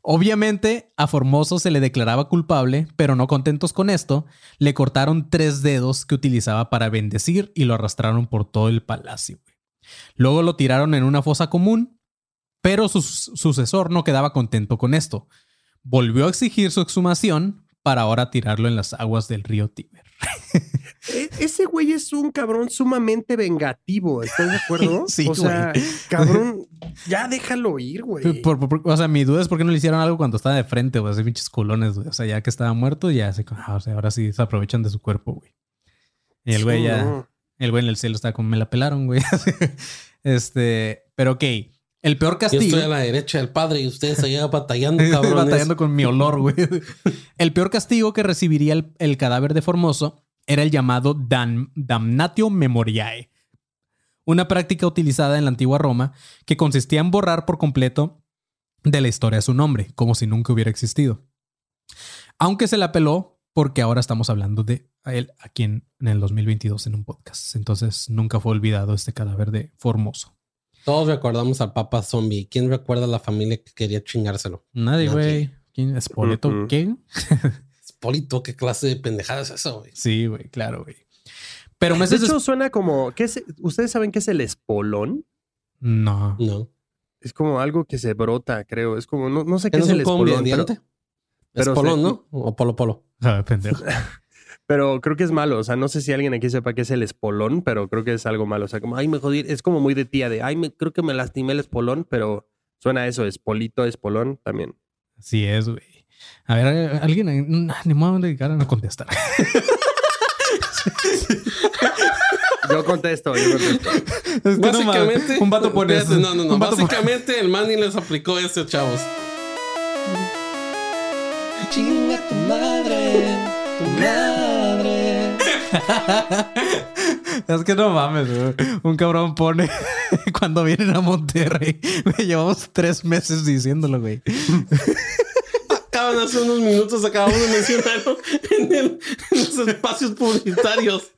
Obviamente, a Formoso se le declaraba culpable, pero no contentos con esto, le cortaron tres dedos que utilizaba para bendecir y lo arrastraron por todo el palacio. güey. Luego lo tiraron en una fosa común, pero su- sucesor no quedaba contento con esto. Volvió a exigir su exhumación para ahora tirarlo en las aguas del río Tíber. E- ese güey es un cabrón sumamente vengativo, ¿estás de acuerdo? Sí, o sea, güey. cabrón, ya déjalo ir, güey. Por- por- por- o sea, mi duda es por qué no le hicieron algo cuando estaba de frente, güey. Así pinches culones, güey. O sea, ya que estaba muerto, ya se. ah, o sea, ahora sí se aprovechan de su cuerpo, güey. Y el güey Sí, ya. no. El güey en el cielo está como me la pelaron, güey. este. Pero ok. El peor Yo castigo. estoy a la derecha del padre y ustedes allá batallando, cabrones. batallando con mi olor, güey. El peor castigo que recibiría el, el cadáver de Formoso era el llamado dan- damnatio memoriae, una práctica utilizada en la antigua Roma que consistía en borrar por completo de la historia su nombre, como si nunca hubiera existido. Aunque se la apeló porque ahora estamos hablando de él aquí en, en el 2022 en un podcast. Entonces nunca fue olvidado este cadáver de Formoso. Todos recordamos al Papa Zombie. ¿Quién recuerda a la familia que quería chingárselo? Nadie, güey. ¿Quién es Poleto? Ujú. ¿Qué? Polito, ¿qué clase de pendejada es eso, güey? Sí, güey, claro, güey. Pero De hecho, suena como. ¿qué es- ¿Ustedes saben qué es el espolón? No. No. Es como algo que se brota, creo. Es como, no, no sé qué ¿Qué es es el espolón, pero, pero es polón, se- ¿no? O polo polo. Ah, pendejo. pero creo que es malo. O sea, no sé si alguien aquí sepa qué es el espolón, pero creo que es algo malo. O sea, como, ay, me jodí. Es como muy de tía de, ay, me, creo que me lastimé el espolón, pero suena a eso, espolito, espolón también. Así es, güey. A ver, eh, alguien, eh, ni me voy a dedicar a no contestar. Yo contesto, yo contesto. No Básicamente, un vato pone Espérate, no, no, no. Básicamente, el Manny les aplicó eso, chavos. Chinga tu madre, tu madre. Es que no mames, güey. Un cabrón pone cuando vienen a Monterrey. Güey, llevamos tres meses diciéndolo, güey. Hace unos minutos, acabamos de mencionarlo en, en los espacios publicitarios.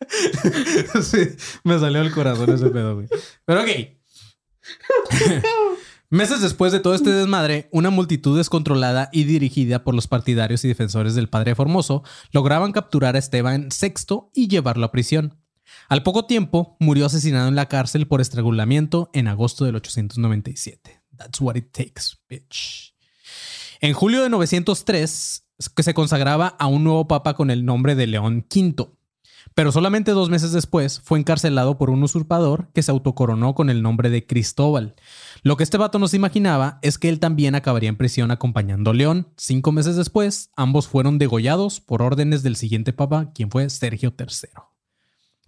Sí, me salió el corazón ese pedo, güey. Pero ok. Meses después de todo este desmadre, una multitud descontrolada y dirigida por los partidarios y defensores del padre Formoso lograban capturar a Esteban VI y llevarlo a prisión. Al poco tiempo, murió asesinado en la cárcel por estrangulamiento en agosto del 897. That's what it takes, bitch. En julio de 903, que se consagraba a un nuevo papa con el nombre de León V. Pero solamente dos meses después fue encarcelado por un usurpador que se autocoronó con el nombre de Cristóbal. Lo que este vato no se imaginaba es que él también acabaría en prisión acompañando a León. Cinco meses después, ambos fueron degollados por órdenes del siguiente papa, quien fue Sergio III.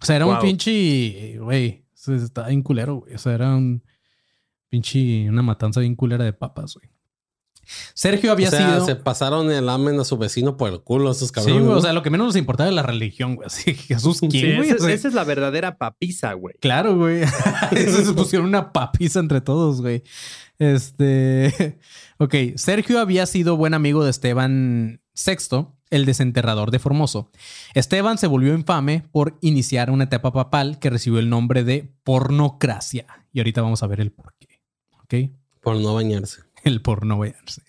O sea, era un pinche, güey, estaba bien culero, güey. O sea, era un pinche, una matanza bien culera de papas, güey. Sergio había o sea, sido... se pasaron el amen a su vecino por el culo esos Sí, cabrones. güey, ¿no? o sea, lo que menos nos importaba era la religión, güey. Así, Jesús, ¿quién, Sí, güey? esa, O sea, esa es la verdadera papiza, güey. Claro, güey. Eso se pusieron una papiza entre todos, güey. Este. Ok, Sergio había sido buen amigo de Esteban VI, el desenterrador de Formoso. Esteban se volvió infame por iniciar una etapa papal que recibió el nombre de pornocracia. Y ahorita vamos a ver el por qué. Ok Por no bañarse. El porno verse.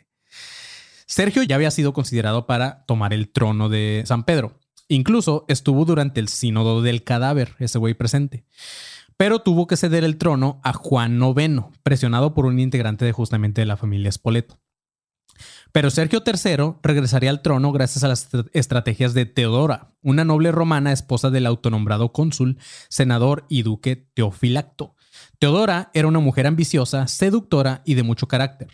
Sergio ya había sido considerado para tomar el trono de San Pedro. Incluso estuvo durante el sínodo del cadáver, ese güey presente. Pero tuvo que ceder el trono a Juan IX, presionado por un integrante de justamente de la familia Spoleto. Pero Sergio III regresaría al trono gracias a las est- estrategias de Teodora, una noble romana esposa del autonombrado cónsul, senador y duque Teofilacto. Teodora era una mujer ambiciosa, seductora y de mucho carácter.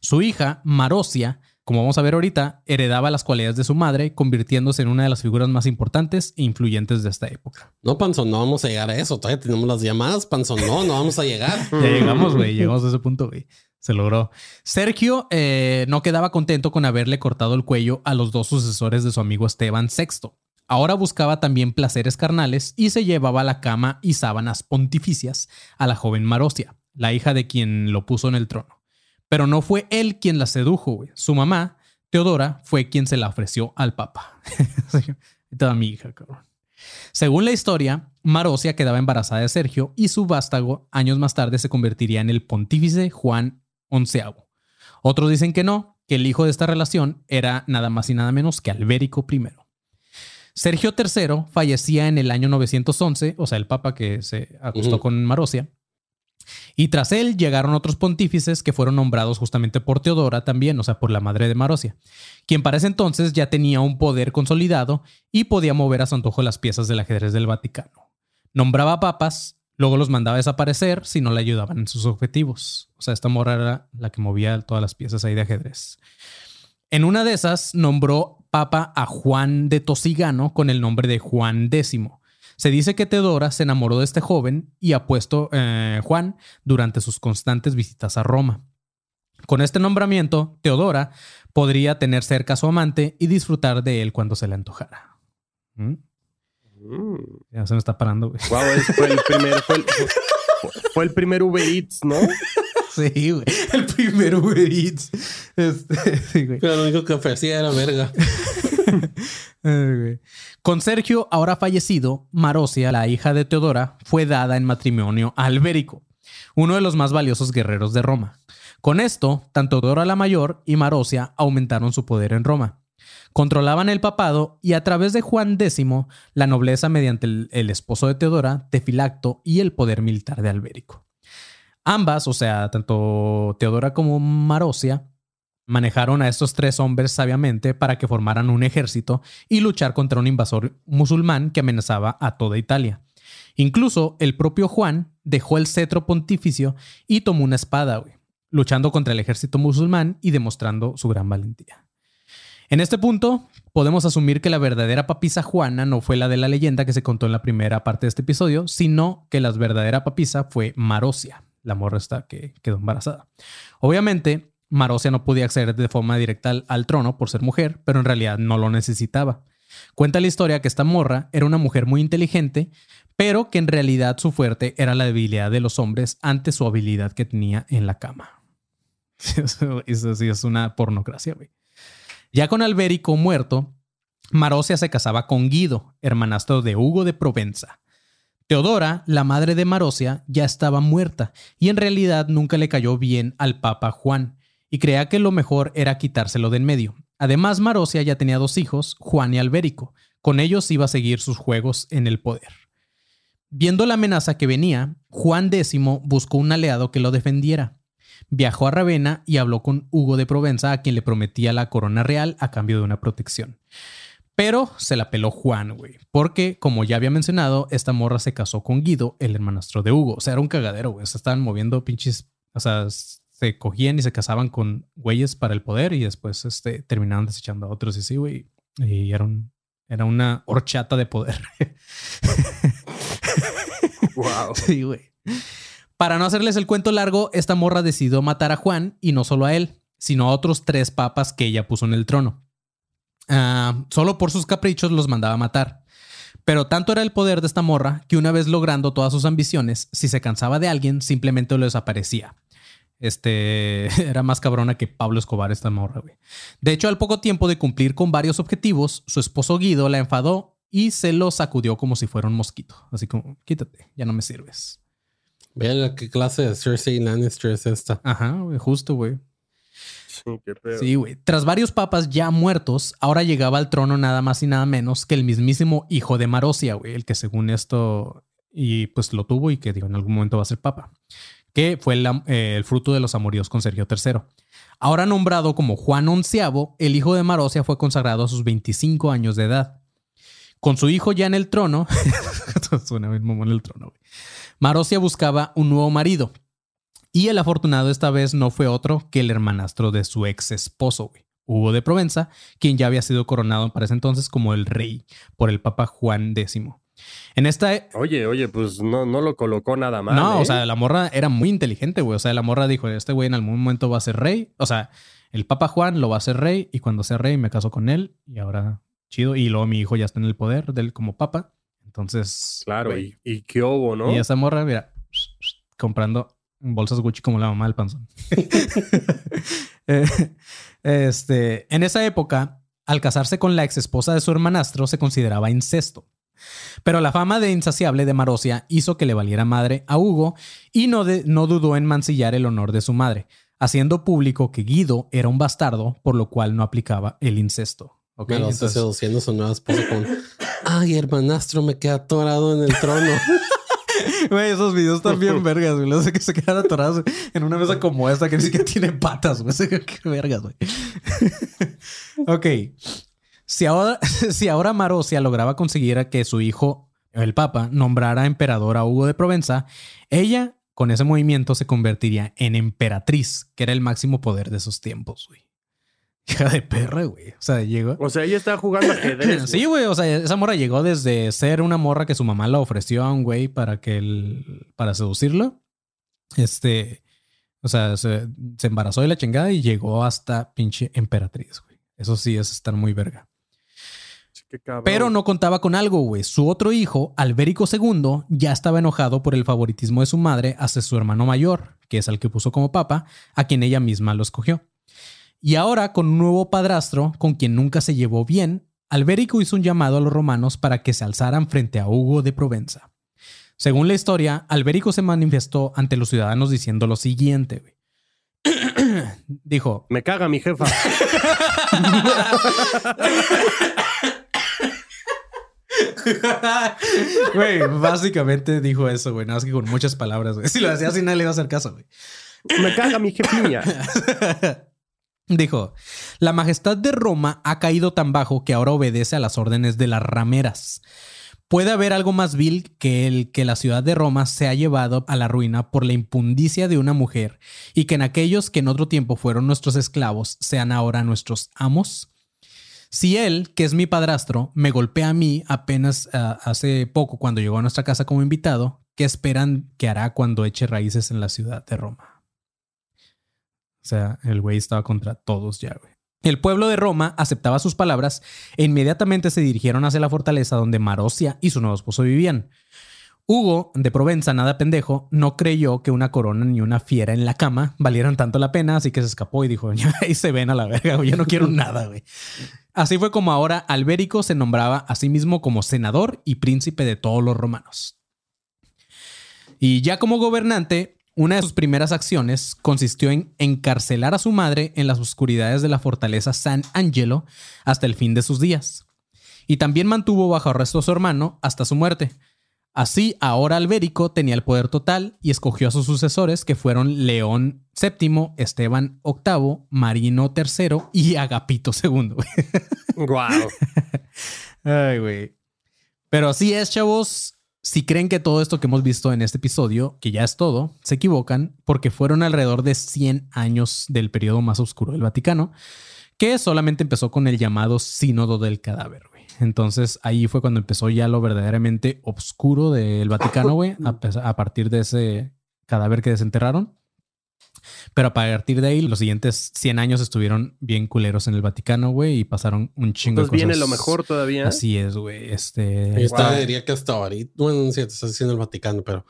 Su hija, Marosia, como vamos a ver ahorita, heredaba las cualidades de su madre, convirtiéndose en una de las figuras más importantes e influyentes de esta época. No, Panzón, no vamos a llegar a eso. Todavía tenemos las llamadas. Panzón, no, no vamos a llegar. Ya llegamos, güey, llegamos a ese punto, güey. Se logró. Sergio eh, no quedaba contento con haberle cortado el cuello a los dos sucesores de su amigo Esteban VI. Ahora buscaba también placeres carnales y se llevaba a la cama y sábanas pontificias a la joven Marosia, la hija de quien lo puso en el trono. Pero no fue él quien la sedujo, güey. Su mamá, Teodora, fue quien se la ofreció al papa. Toda mi hija, cabrón. Según la historia, Marosia quedaba embarazada de Sergio y su vástago años más tarde se convertiría en el pontífice Juan XI. Otros dicen que no, que el hijo de esta relación era nada más y nada menos que Albérico I. Sergio III fallecía en el año 911, o sea, el papa que se acostó con Marosia. Y tras él llegaron otros pontífices que fueron nombrados justamente por Teodora también, o sea, por la madre de Marosia, quien para ese entonces ya tenía un poder consolidado y podía mover a su antojo las piezas del ajedrez del Vaticano. Nombraba papas, luego los mandaba desaparecer si no le ayudaban en sus objetivos. O sea, esta morra era la que movía todas las piezas ahí de ajedrez. En una de esas nombró papa a Juan de Tosigano con el nombre de Juan X. Se dice que Teodora se enamoró de este joven y ha puesto eh, Juan durante sus constantes visitas a Roma. Con este nombramiento, Teodora podría tener cerca a su amante y disfrutar de él cuando se le antojara. ¿Mm? Mm. Ya se me está parando, güey. Wow, ese fue el primer, fue el, fue- fue el primer Uber Eats, ¿no? Sí, güey. El primer Uber Eats. Este, sí, güey. Pero lo único que ofrecía era verga. Con Sergio, ahora fallecido, Marosia, la hija de Teodora, fue dada en matrimonio a Albérico, uno de los más valiosos guerreros de Roma. Con esto, tanto Teodora la Mayor y Marosia aumentaron su poder en Roma. Controlaban el papado y a través de Juan X, la nobleza mediante el, el esposo de Teodora, Tefilacto y el poder militar de Albérico. Ambas, o sea, tanto Teodora como Marosia, manejaron a estos tres hombres sabiamente para que formaran un ejército y luchar contra un invasor musulmán que amenazaba a toda Italia. Incluso el propio Juan dejó el cetro pontificio y tomó una espada, luchando contra el ejército musulmán y demostrando su gran valentía. En este punto, podemos asumir que la verdadera papisa Juana no fue la de la leyenda que se contó en la primera parte de este episodio, sino que la verdadera papisa fue Marosia, la morra esta que quedó embarazada. Obviamente, Marosia no podía acceder de forma directa al, trono por ser mujer, pero en realidad no lo necesitaba. Cuenta la historia que esta morra era una mujer muy inteligente, pero que en realidad su fuerte era la debilidad de los hombres ante su habilidad que tenía en la cama. Eso, sí es una pornocracia, güey. Ya con Albérico muerto, Marosia se casaba con Guido, hermanastro de Hugo de Provenza. Teodora, la madre de Marosia, ya estaba muerta y en realidad nunca le cayó bien al Papa Juan y creía que lo mejor era quitárselo de en medio. Además, Marosia ya tenía dos hijos, Juan y Albérico. Con ellos iba a seguir sus juegos en el poder. Viendo la amenaza que venía, Juan X buscó un aliado que lo defendiera. Viajó a Ravenna y habló con Hugo de Provenza, a quien le prometía la corona real a cambio de una protección. Pero se la peló Juan, güey. Porque, como ya había mencionado, esta morra se casó con Guido, el hermanastro de Hugo. O sea, era un cagadero, güey. Se estaban moviendo pinches. O sea, se cogían y se casaban con güeyes para el poder y después este, terminaban desechando a otros y sí, güey. Y era, un- era una horchata de poder. Wow. Sí, güey. Para no hacerles el cuento largo, esta morra decidió matar a Juan y no solo a él, sino a otros tres papas que ella puso en el trono. Ah, solo por sus caprichos los mandaba a matar. Pero tanto era el poder de esta morra que una vez logrando todas sus ambiciones, si se cansaba de alguien, simplemente lo desaparecía. Este era más cabrona que Pablo Escobar, esta morra, güey. De hecho, al poco tiempo de cumplir con varios objetivos, su esposo Guido la enfadó y se lo sacudió como si fuera un mosquito. Así como, quítate, ya no me sirves. Vean qué clase de Cersei Lannister es esta. Ajá, güey, justo, güey. Sí, güey. Tras varios papas ya muertos, ahora llegaba al trono nada más y nada menos que el mismísimo hijo de Marosia, güey, el que según esto y pues lo tuvo y que digo en algún momento va a ser papa, que fue eh, el fruto de los amoríos con Sergio III. Ahora nombrado como Juan Onceavo, el hijo de Marosia fue consagrado a sus 25 años de edad. Con su hijo ya en el trono, suena mamón el trono, güey. Marosia buscaba un nuevo marido, y el afortunado esta vez no fue otro que el hermanastro de su ex esposo, güey, Hugo de Provenza, quien ya había sido coronado para ese entonces como el rey por el Papa Juan X. En esta... e- Oye, oye, pues no, no lo colocó nada mal. no, ¿eh? o sea, la morra era muy inteligente, güey. O sea, la morra dijo, este güey en algún momento va a ser rey. O sea, el Papa Juan lo va a hacer rey y cuando sea rey me caso con él y ahora chido. Y luego mi hijo ya está en el poder de él como papa. Entonces... Claro, güey, y, y qué hubo, ¿no? y esa morra, mira, comprando bolsas Gucci como la mamá del panzón. Eh, este, en esa época, al casarse con la ex esposa de su hermanastro, se consideraba incesto. Pero la fama de insaciable de Marosia hizo que le valiera madre a Hugo y no, de- no dudó en mancillar el honor de su madre, haciendo público que Guido era un bastardo, por lo cual no aplicaba el incesto. Seduciendo a su nueva esposa con Ay, hermanastro, me queda atorado en el trono. Güey, esos videos están bien vergas, güey. Los que se quedan atorados en una mesa como esta que ni siquiera tiene patas, güey. Qué vergas, güey. ok. Si ahora, si ahora Marosia lograba conseguir a que su hijo, el Papa, nombrara emperador a Hugo de Provenza, ella con ese movimiento se convertiría en emperatriz, que era el máximo poder de esos tiempos, güey. Hija de perra, güey. O sea, llegó. O sea, ella estaba jugando ajedrez. Sí, güey. O sea, esa morra llegó desde ser una morra que su mamá la ofreció a un güey para que él, para seducirlo. Este, o sea, se, se embarazó de la chingada y llegó hasta pinche emperatriz, güey. Eso sí es estar muy verga. Qué cabrón. Pero no contaba con algo, güey. Su otro hijo, Albérico II, ya estaba enojado por el favoritismo de su madre hacia su hermano mayor, que es al que puso como papa, a quien ella misma lo escogió. Y ahora, con un nuevo padrastro, con quien nunca se llevó bien, Albérico hizo un llamado a los romanos para que se alzaran frente a Hugo de Provenza. Según la historia, Albérico se manifestó ante los ciudadanos diciendo lo siguiente, güey. Dijo, Me caga mi jefa. Güey, básicamente dijo eso, güey. Nada más que con muchas palabras, güey. Si lo hacía así, nadie le iba a hacer caso, güey. Me caga mi jefiña. Dijo, la majestad de Roma ha caído tan bajo que ahora obedece a las órdenes de las rameras. Puede haber algo más vil que el que la ciudad de Roma se ha llevado a la ruina por la impundicia de una mujer y que en aquellos que en otro tiempo fueron nuestros esclavos sean ahora nuestros amos. Si él, que es mi padrastro, me golpea a mí apenas ah, hace poco cuando llegó a nuestra casa como invitado, ¿qué esperan que hará cuando eche raíces en la ciudad de Roma? O sea, el güey estaba contra todos ya, güey. El pueblo de Roma aceptaba sus palabras e inmediatamente se dirigieron hacia la fortaleza donde Marosia y su nuevo esposo vivían. Hugo, de Provenza, nada pendejo, no creyó que una corona ni una fiera en la cama valieran tanto la pena, así que se escapó y dijo, "Ya, ahí se ven a la verga, güey, yo no quiero nada, güey. Así fue como ahora Albérico se nombraba a sí mismo como senador y príncipe de todos los romanos. Y ya como gobernante, una de sus primeras acciones consistió en encarcelar a su madre en las oscuridades de la fortaleza San Angelo hasta el fin de sus días. Y también mantuvo bajo arresto a su hermano hasta su muerte. Así, ahora Albérico tenía el poder total y escogió a sus sucesores, que fueron León VII, Esteban VIII, Marino III y Agapito II. Wow. Ay, güey. Pero así es, chavos. Si creen que todo esto que hemos visto en este episodio, que ya es todo, se equivocan porque fueron alrededor de 100 años del periodo más oscuro del Vaticano, que solamente empezó con el llamado Sínodo del Cadáver, güey. Entonces ahí fue cuando empezó ya lo verdaderamente oscuro del Vaticano, güey, a, partir de ese cadáver que desenterraron. Pero a partir de ahí, los siguientes 100 años estuvieron bien culeros en el Vaticano, güey, y pasaron un chingo Entonces de cosas. viene lo mejor todavía. Así es, güey. Este. Yo Wow. diría que hasta ahorita, bueno, sí, te estás diciendo el Vaticano, pero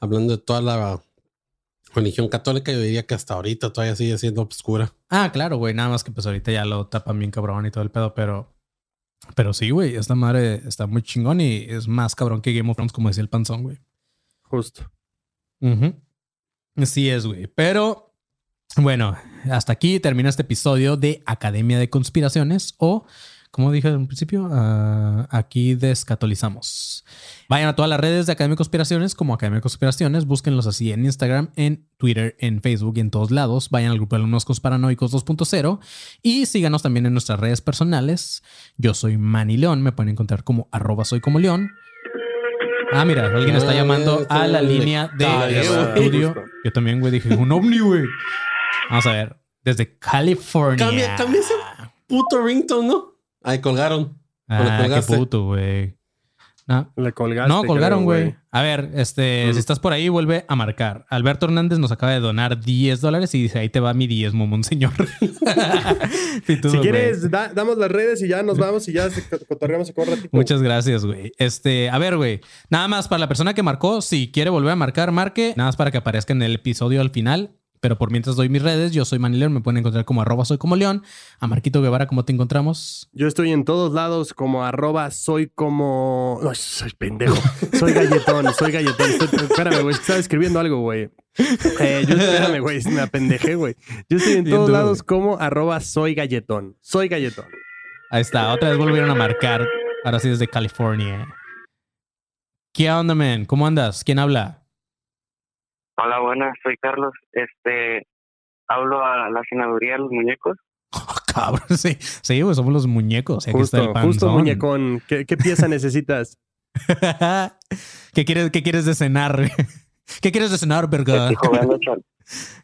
hablando de toda la religión católica, yo diría que hasta ahorita todavía sigue siendo obscura. Ah, claro, güey. Nada más que pues ahorita ya lo tapan bien cabrón y todo el pedo, pero. Pero sí, güey. Esta madre está muy chingón y es más cabrón que Game of Thrones, como decía el panzón, güey. Justo. Ujú. Así es, güey. Pero bueno, hasta aquí termina este episodio de Academia de Conspiraciones o, como dije en un principio, ah, aquí descatolizamos. Vayan a todas las redes de Academia de Conspiraciones como Academia de Conspiraciones, búsquenlos así en Instagram, en Twitter, en Facebook y en todos lados. Vayan al grupo de alumnos paranoicos 2.0 y síganos también en nuestras redes personales. Yo soy Manny León, me pueden encontrar como arroba soy como León. Ah, mira, alguien está llamando a la línea de estudio. Yo también, güey, dije un ovni, güey. Vamos a ver. Desde California. Cambia, cambia ese puto ringtone, ¿no? Ahí colgaron. Ah, qué puto, güey. No, Le colgaste. no, colgaron, güey. A ver, este, Mm. si estás por ahí, vuelve a marcar. Alberto Hernández nos acaba de donar 10 dólares y dice, ahí te va mi diezmo, monseñor. Si güey. quieres, da- damos las redes y ya nos vamos y ya cotorreamos aquí un ratito. Muchas gracias, güey. Este, a ver, güey. Nada más para la persona que marcó, si quiere volver a marcar, marque. Nada más para que aparezca en el episodio al final. Pero por mientras doy mis redes, yo soy Manny León, me pueden encontrar como arroba soy como León. A Marquito Guevara, ¿cómo te encontramos? Yo estoy en todos lados como arroba soy como... No, soy pendejo. Soy galletón, soy galletón. Estoy- Espérame, güey. Estaba escribiendo algo, güey. Eh, yo espérame, güey. Me apendejé, güey. Yo estoy en todos lados como arroba soy galletón. Soy galletón. Ahí está, otra vez volvieron a marcar. Ahora sí desde California. ¿Qué onda, man? ¿Cómo andas? ¿Quién habla? Hola, buenas, soy Carlos. Este, hablo a la senaduría de los muñecos. Oh, cabrón, sí. Sí, güey, somos los muñecos. Aquí está el Justo, muñecón. ¿Qué, qué pieza necesitas? ¿Qué quieres, ¿Qué quieres de cenar? ¿Qué quieres de cenar, verga? Estoy jugando,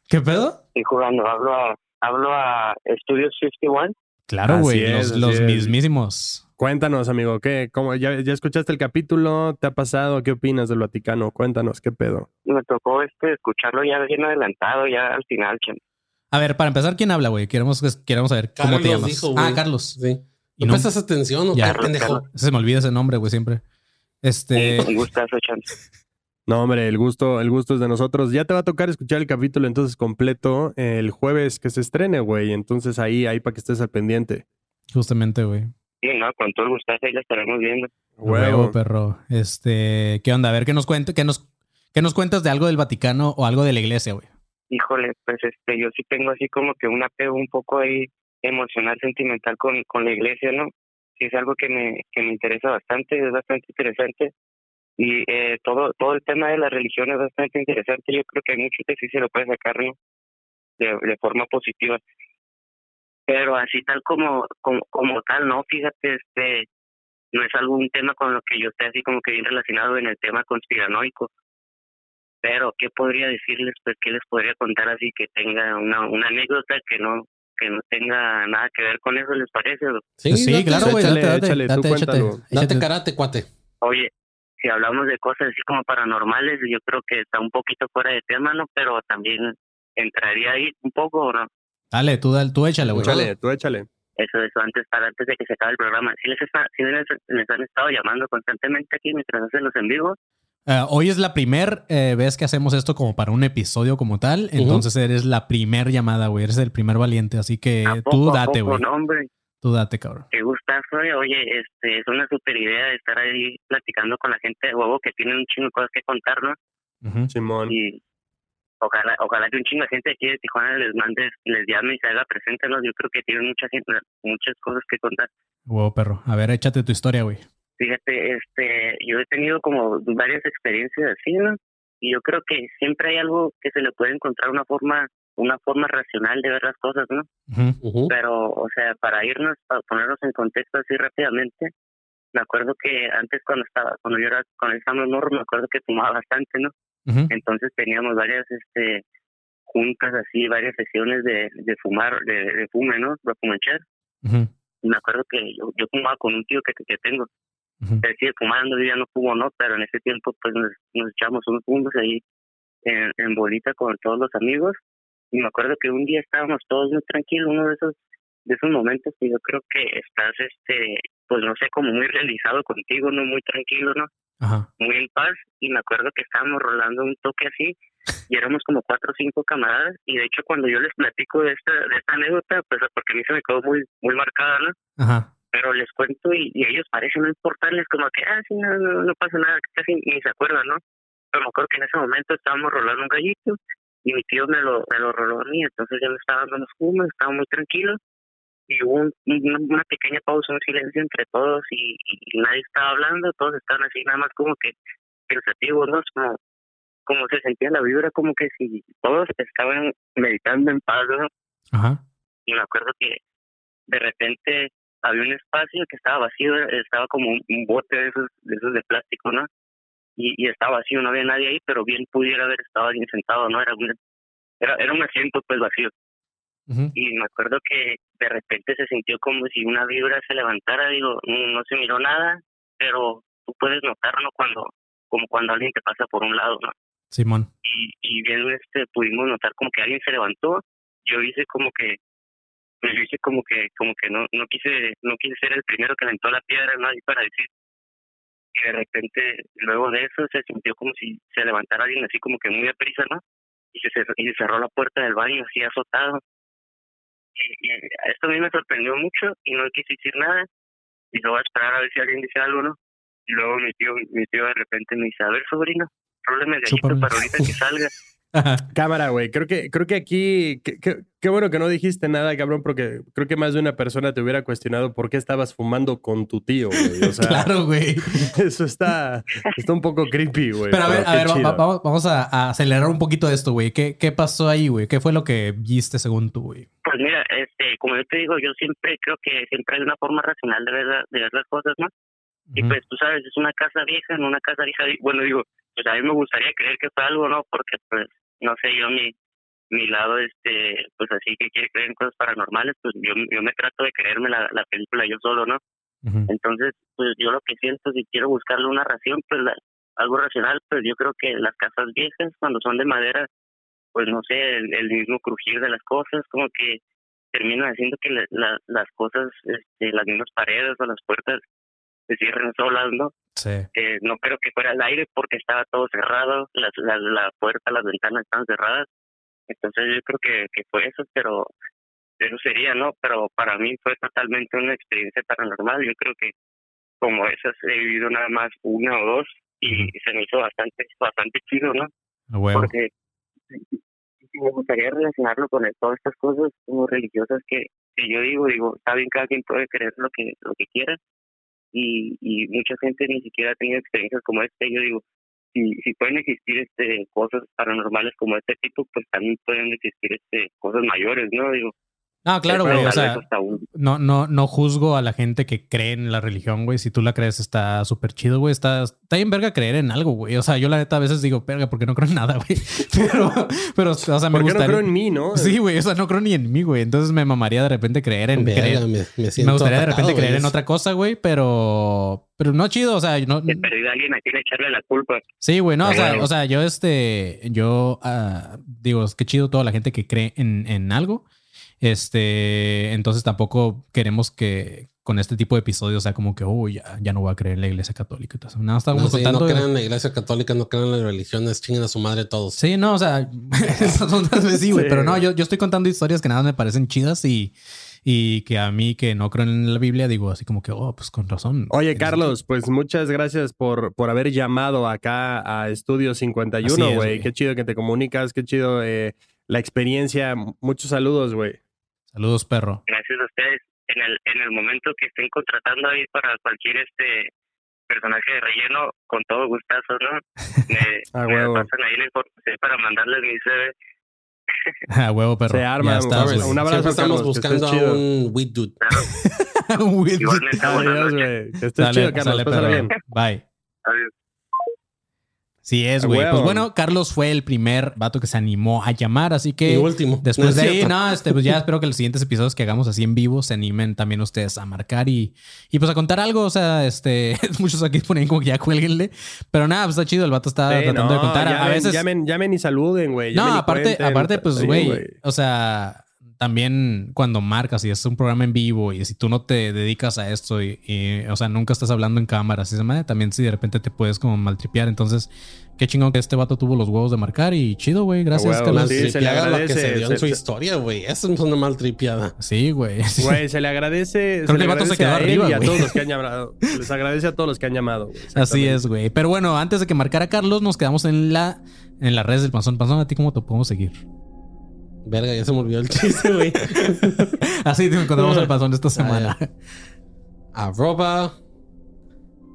¿Qué pedo? estoy jugando. Hablo a, hablo a Studios 51. Claro, güey, es, los, los es. mismísimos. Cuéntanos, amigo. ¿Qué? ¿Cómo? ¿Ya, ¿Ya escuchaste el capítulo? ¿Te ha pasado? ¿Qué opinas del Vaticano? Cuéntanos, ¿qué pedo? Me tocó este escucharlo ya bien adelantado, ya al final, chan. A ver, para empezar, ¿quién habla, güey? Queremos, queremos saber cómo te Carlos llamas. dijo, ah, Carlos. Sí. Y ¿No prestas atención o Ya. qué pendejo? Carlos. Se me olvida ese nombre, güey, siempre. Este. Un gustazo, chan. No, hombre, el gusto, el gusto es de nosotros. Ya te va a tocar escuchar el capítulo entonces completo el jueves que se estrene, güey. Entonces ahí, ahí para que estés al pendiente. Justamente, güey. Sí, no, con todo el gustazo ahí lo estaremos viendo. Huevo, Huevo. perro. Este, ¿qué onda? A ver, ¿qué nos cuenta, qué nos, qué nos cuentas de algo del Vaticano o algo de la iglesia, güey? Híjole, pues este, yo sí tengo así como que un apego un poco ahí emocional, sentimental con, con la iglesia, ¿no? Sí es algo que me, que me interesa bastante, es bastante interesante. Y eh, todo, todo el tema de la religión es bastante interesante. Yo creo que hay mucho que sí se lo puede sacar, ¿no? De, de forma positiva. Pero así tal como, como, como tal, ¿no? Fíjate, este, no es algún tema con lo que yo esté así como que bien relacionado en el tema conspiranoico. Pero, ¿qué podría decirles? Pues, ¿qué les podría contar así que tenga una, una anécdota que no que no tenga nada que ver con eso, ¿les parece? Sí, sí, date- claro, güey. échale, Date, date, échale, tú date, échate. Date échate. karate, cuate. Oye, si hablamos de cosas así como paranormales, yo creo que está un poquito fuera de tema, ¿no? Pero también entraría ahí un poco, ¿no? Dale, tú, dale, tú échale, güey. Échale, tú échale. Eso, eso, antes, para antes de que se acabe el programa. Si les, está, si les, les han estado llamando constantemente aquí mientras hacen los en vivo, Eh, hoy es la primer eh, vez que hacemos esto como para un episodio como tal. Entonces eres la primer llamada, güey. Eres el primer valiente. Así que ¿a poco, tú date, güey. No, Tú date, cabrón. qué gustazo, eh. Oye, este, es una super idea estar ahí platicando con la gente de huevo que tienen un chingo de cosas que contar, ¿no? Ujú. Simón. y ojalá ojalá que un chingo de gente aquí de Tijuana les mande, les llame y se haga presente, ¿no? Yo creo que tienen mucha gente, muchas cosas que contar. Huevo, perro. A ver, échate tu historia, güey. Fíjate, este, yo he tenido como varias experiencias así, ¿no? Y yo creo que siempre hay algo que se le puede encontrar una forma, una forma racional de ver las cosas, ¿no? Pero, o sea, para irnos, para ponernos en contexto así rápidamente, me acuerdo que antes cuando estaba, cuando yo era, cuando estaba morro, me acuerdo que fumaba bastante, ¿no? Ujú. Entonces teníamos varias, este, juntas así, varias sesiones de, de fumar, de, de fume, ¿no? De fumanchar. Ujú. Y me acuerdo que yo, yo fumaba con un tío que, que tengo, él sigue fumando, yo ya no fumo, ¿no? Pero en ese tiempo, pues nos, nos echamos unos fumos ahí en, en bolita con todos los amigos. Y me acuerdo que un día estábamos todos muy tranquilos, uno de esos de esos momentos que yo creo que estás, este, pues no sé, como muy realizado contigo, ¿no? Muy tranquilo, ¿no? Ajá. Muy en paz. Y me acuerdo que estábamos rolando un toque así y éramos como cuatro o cinco camaradas. Y de hecho, cuando yo les platico de esta, de esta anécdota, pues porque a mí se me quedó muy, muy marcada, ¿no? Ajá. pero les cuento y, y ellos parecen no importarles como que, ah, sí, no, no, no pasa nada, casi ni se acuerdan, ¿no? Pero me acuerdo que en ese momento estábamos rolando un gallito y mi tío me lo, me lo roló a mí, entonces yo me estaba dando los humos, estaba muy tranquilo y hubo un- una, pequeña pausa, un silencio entre todos y, y nadie estaba hablando, todos estaban así nada más como que pensativos, ¿no? Como, como se sentía la vibra, como que si todos estaban meditando en paz, ¿no? Ajá. y me acuerdo que de repente había un espacio que estaba vacío, estaba como un, un bote de esos, de esos de plástico, ¿no? Y, y estaba vacío, no había nadie ahí, pero bien pudiera haber estado alguien sentado, ¿no? Era un, era, era un asiento pues vacío. Y me acuerdo que de repente se sintió como si una vibra se levantara, digo, no, se miró nada, pero tú puedes notarlo cuando, como cuando alguien te pasa por un lado, ¿no? Simón. y, y bien este pudimos notar como que alguien se levantó. Yo hice como que pues yo hice como que como que no no quise no quise ser el primero que aventó la piedra no Ahí para decir. Y de repente luego de eso se sintió como si se levantara alguien así como que muy a prisa no y se cerró, y se cerró la puerta del baño así azotado esto a mí me sorprendió mucho y no quise decir nada. Y lo voy a esperar a ver si alguien dice algo no y luego mi tío mi tío de repente me dice a ver sobrino el gallito para ahorita que salga. Cámara, güey. Creo que, creo que aquí. Qué bueno que no dijiste nada, cabrón, porque creo que más de una persona te hubiera cuestionado por qué estabas fumando con tu tío, güey. O sea, Claro, güey. eso está, está un poco creepy, güey. Pero a ver, a ver, va- vamos, vamos a, a acelerar un poquito esto, güey. ¿Qué, ¿Qué pasó ahí, güey? ¿Qué fue lo que viste según tú, güey? Pues mira, este, como yo te digo, yo siempre creo que siempre hay una forma racional de ver, la- de ver las cosas, ¿no? Y pues tú sabes, es una casa vieja, en una casa vieja, bueno, digo, pues a mí me gustaría creer que fue algo, ¿no? Porque pues, no sé, yo mi, mi lado, este, pues así que quiere creer en cosas paranormales, pues yo, yo me trato de creerme la, la película yo solo, ¿no? Entonces, pues yo lo que siento, si quiero buscarle una ración, pues la- algo racional, pues yo creo que las casas viejas, cuando son de madera, pues no sé, el, el mismo crujir de las cosas, como que termina haciendo que la- la- las cosas, este, las mismas paredes o las puertas se cierren solas, ¿no? Sí. Eh, no creo que fuera el aire porque estaba todo cerrado, las, las, la puerta, las ventanas estaban cerradas, entonces yo creo que, que fue eso, pero eso sería, ¿no? Pero para mí fue totalmente una experiencia paranormal, yo creo que como esas he vivido nada más una o dos y se me hizo bastante, bastante chido, ¿no? A huevo. porque me gustaría relacionarlo con el- todas estas cosas como religiosas que, que yo digo, digo, está bien, cada quien puede creer lo que lo que quiera y, y mucha gente ni siquiera ha tenido experiencias como esta yo digo, si, si pueden existir este cosas paranormales como este tipo, pues también pueden existir este cosas mayores, ¿no? Digo, Ah, claro, pero güey. O sea, un- no, no, no juzgo a la gente que cree en la religión, güey. Si tú la crees, está súper chido, güey. Está, está bien verga creer en algo, güey. O sea, yo la neta a veces digo, verga, porque no creo en nada, güey. Pero, pero, o sea, me ¿Por qué no gustaría. creo en mí, no? Sí, güey. O sea, no creo ni en mí, güey. Entonces me mamaría de repente creer en. Verga, creer- me, me me siento gustaría de repente creer en otra cosa, güey, pero. Pero no chido, o sea, no. de perdido alguien a quien echarle la culpa. Sí, güey, no, o sea, o sea, yo este, yo ah, digo, es que chido toda la gente que cree en, en algo. Este, entonces tampoco queremos que con este tipo de episodios sea como que, oh, ya, ya no voy a creer en la iglesia católica y todo eso. Nada, estamos No, sí, contando. no crean en la iglesia católica, no crean en las religiones, chinguen a su madre todos. Sí, no, o sea, esas son las veces sí, güey, Sí. pero no, yo, yo estoy contando historias que nada me parecen chidas y, y que a mí que no creo en la Biblia digo así como que, oh, pues con razón. Oye, Carlos, pues muchas gracias por, por haber llamado acá a Estudio Así 51, es, güey. güey. Qué chido que te comunicas, qué chido eh, la experiencia. Muchos saludos, güey. Saludos, perro. Gracias a ustedes. En el, en el momento que estén contratando ahí para cualquier este personaje de relleno, con todo gustazo, ¿no? Me, A me pasan ahí la información para mandarles mi CV. A huevo, perro. Se arma, Ya estás, un güey. un abrazo, estamos buscando a un weed dude. With- Igualmente, buenas Adiós, noches. güey. Que estés Sale, chido, Carlos. sale, Pásala perro. bien. Bye. Adiós. Sí es, güey. Pues bueno, Carlos fue el primer vato que se animó a llamar, así que Y último. después No de ahí, no, este, pues ya espero que los siguientes episodios que hagamos así en vivo se animen también ustedes a marcar y, y pues a contar algo. O sea, este, muchos aquí ponen como que ya cuélguenle, pero nada, pues está chido. El vato está Sí, tratando de contar. A- a llamen, veces, Llamen, llamen y saluden, güey. no, Llamen aparte, aparte, pues, güey, o sea, también cuando marcas y es un programa en vivo y si tú no te dedicas a esto y, y, o sea, nunca estás hablando en cámaras y esa madre, también si de repente te puedes como maltripear. Entonces, qué chingón que este vato tuvo los huevos de marcar y chido, güey. Gracias, huevo, sí, se le lo que agradece, se dio se- en su se- historia, güey. Eso es una mal tripiada. Sí, güey. Güey, se le agradece. Creo que el vato se agradece quedó a arriba, y a todos los que han llamado. Les agradece a todos los que han llamado. Así es, güey. Pero bueno, antes de que marcara Carlos, nos quedamos en la en las redes del Panzón. Panzón, ¿a ti cómo te podemos seguir? Verga, ya se me olvidó el chiste, güey. Así te encontramos al Panzón esta semana. Arroba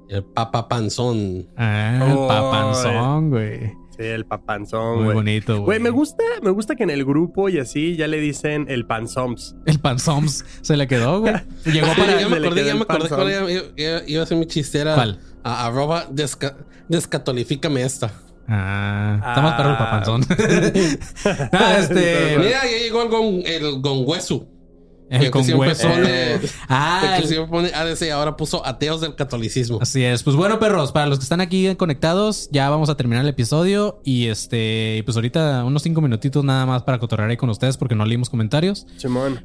el Papa Panzón. Ah, el Oh, papanzón, güey. Sí, el papanzón, Muy bonito, güey. Güey, me gusta, me gusta que en el grupo y así ya le dicen el panzoms. El panzoms se le quedó, güey. Llegó Sí, para. ya me acordé, ya el me acordé cuál iba, iba- iba a ser mi chistera. ¿Cuál? A, arroba desca, descatolifícame esta. Ah, está más perro el Ah. papanzón. ah, este. Mira, ya llegó el, gon, el gonguesu. El que siempre pone- Ah, que siempre pone ADC, ahora puso ateos del catolicismo. Así es. Pues bueno, perros, para los que están aquí conectados, ya vamos a terminar el episodio. Y este, pues ahorita unos cinco minutitos nada más para cotorrear ahí con ustedes porque no leímos comentarios.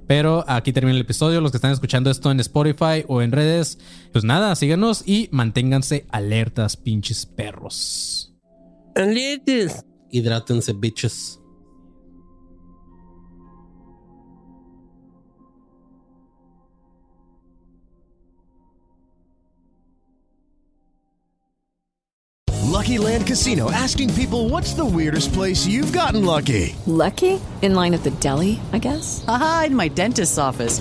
Pero aquí termina el episodio. Los que están escuchando esto en Spotify o en redes, pues nada, síganos y manténganse alertas, pinches perros. Hidrátense, bitches. Lucky Land Casino asking people what's the weirdest place you've gotten lucky? Lucky? In line at the deli, I guess? Aha, in my dentist's office.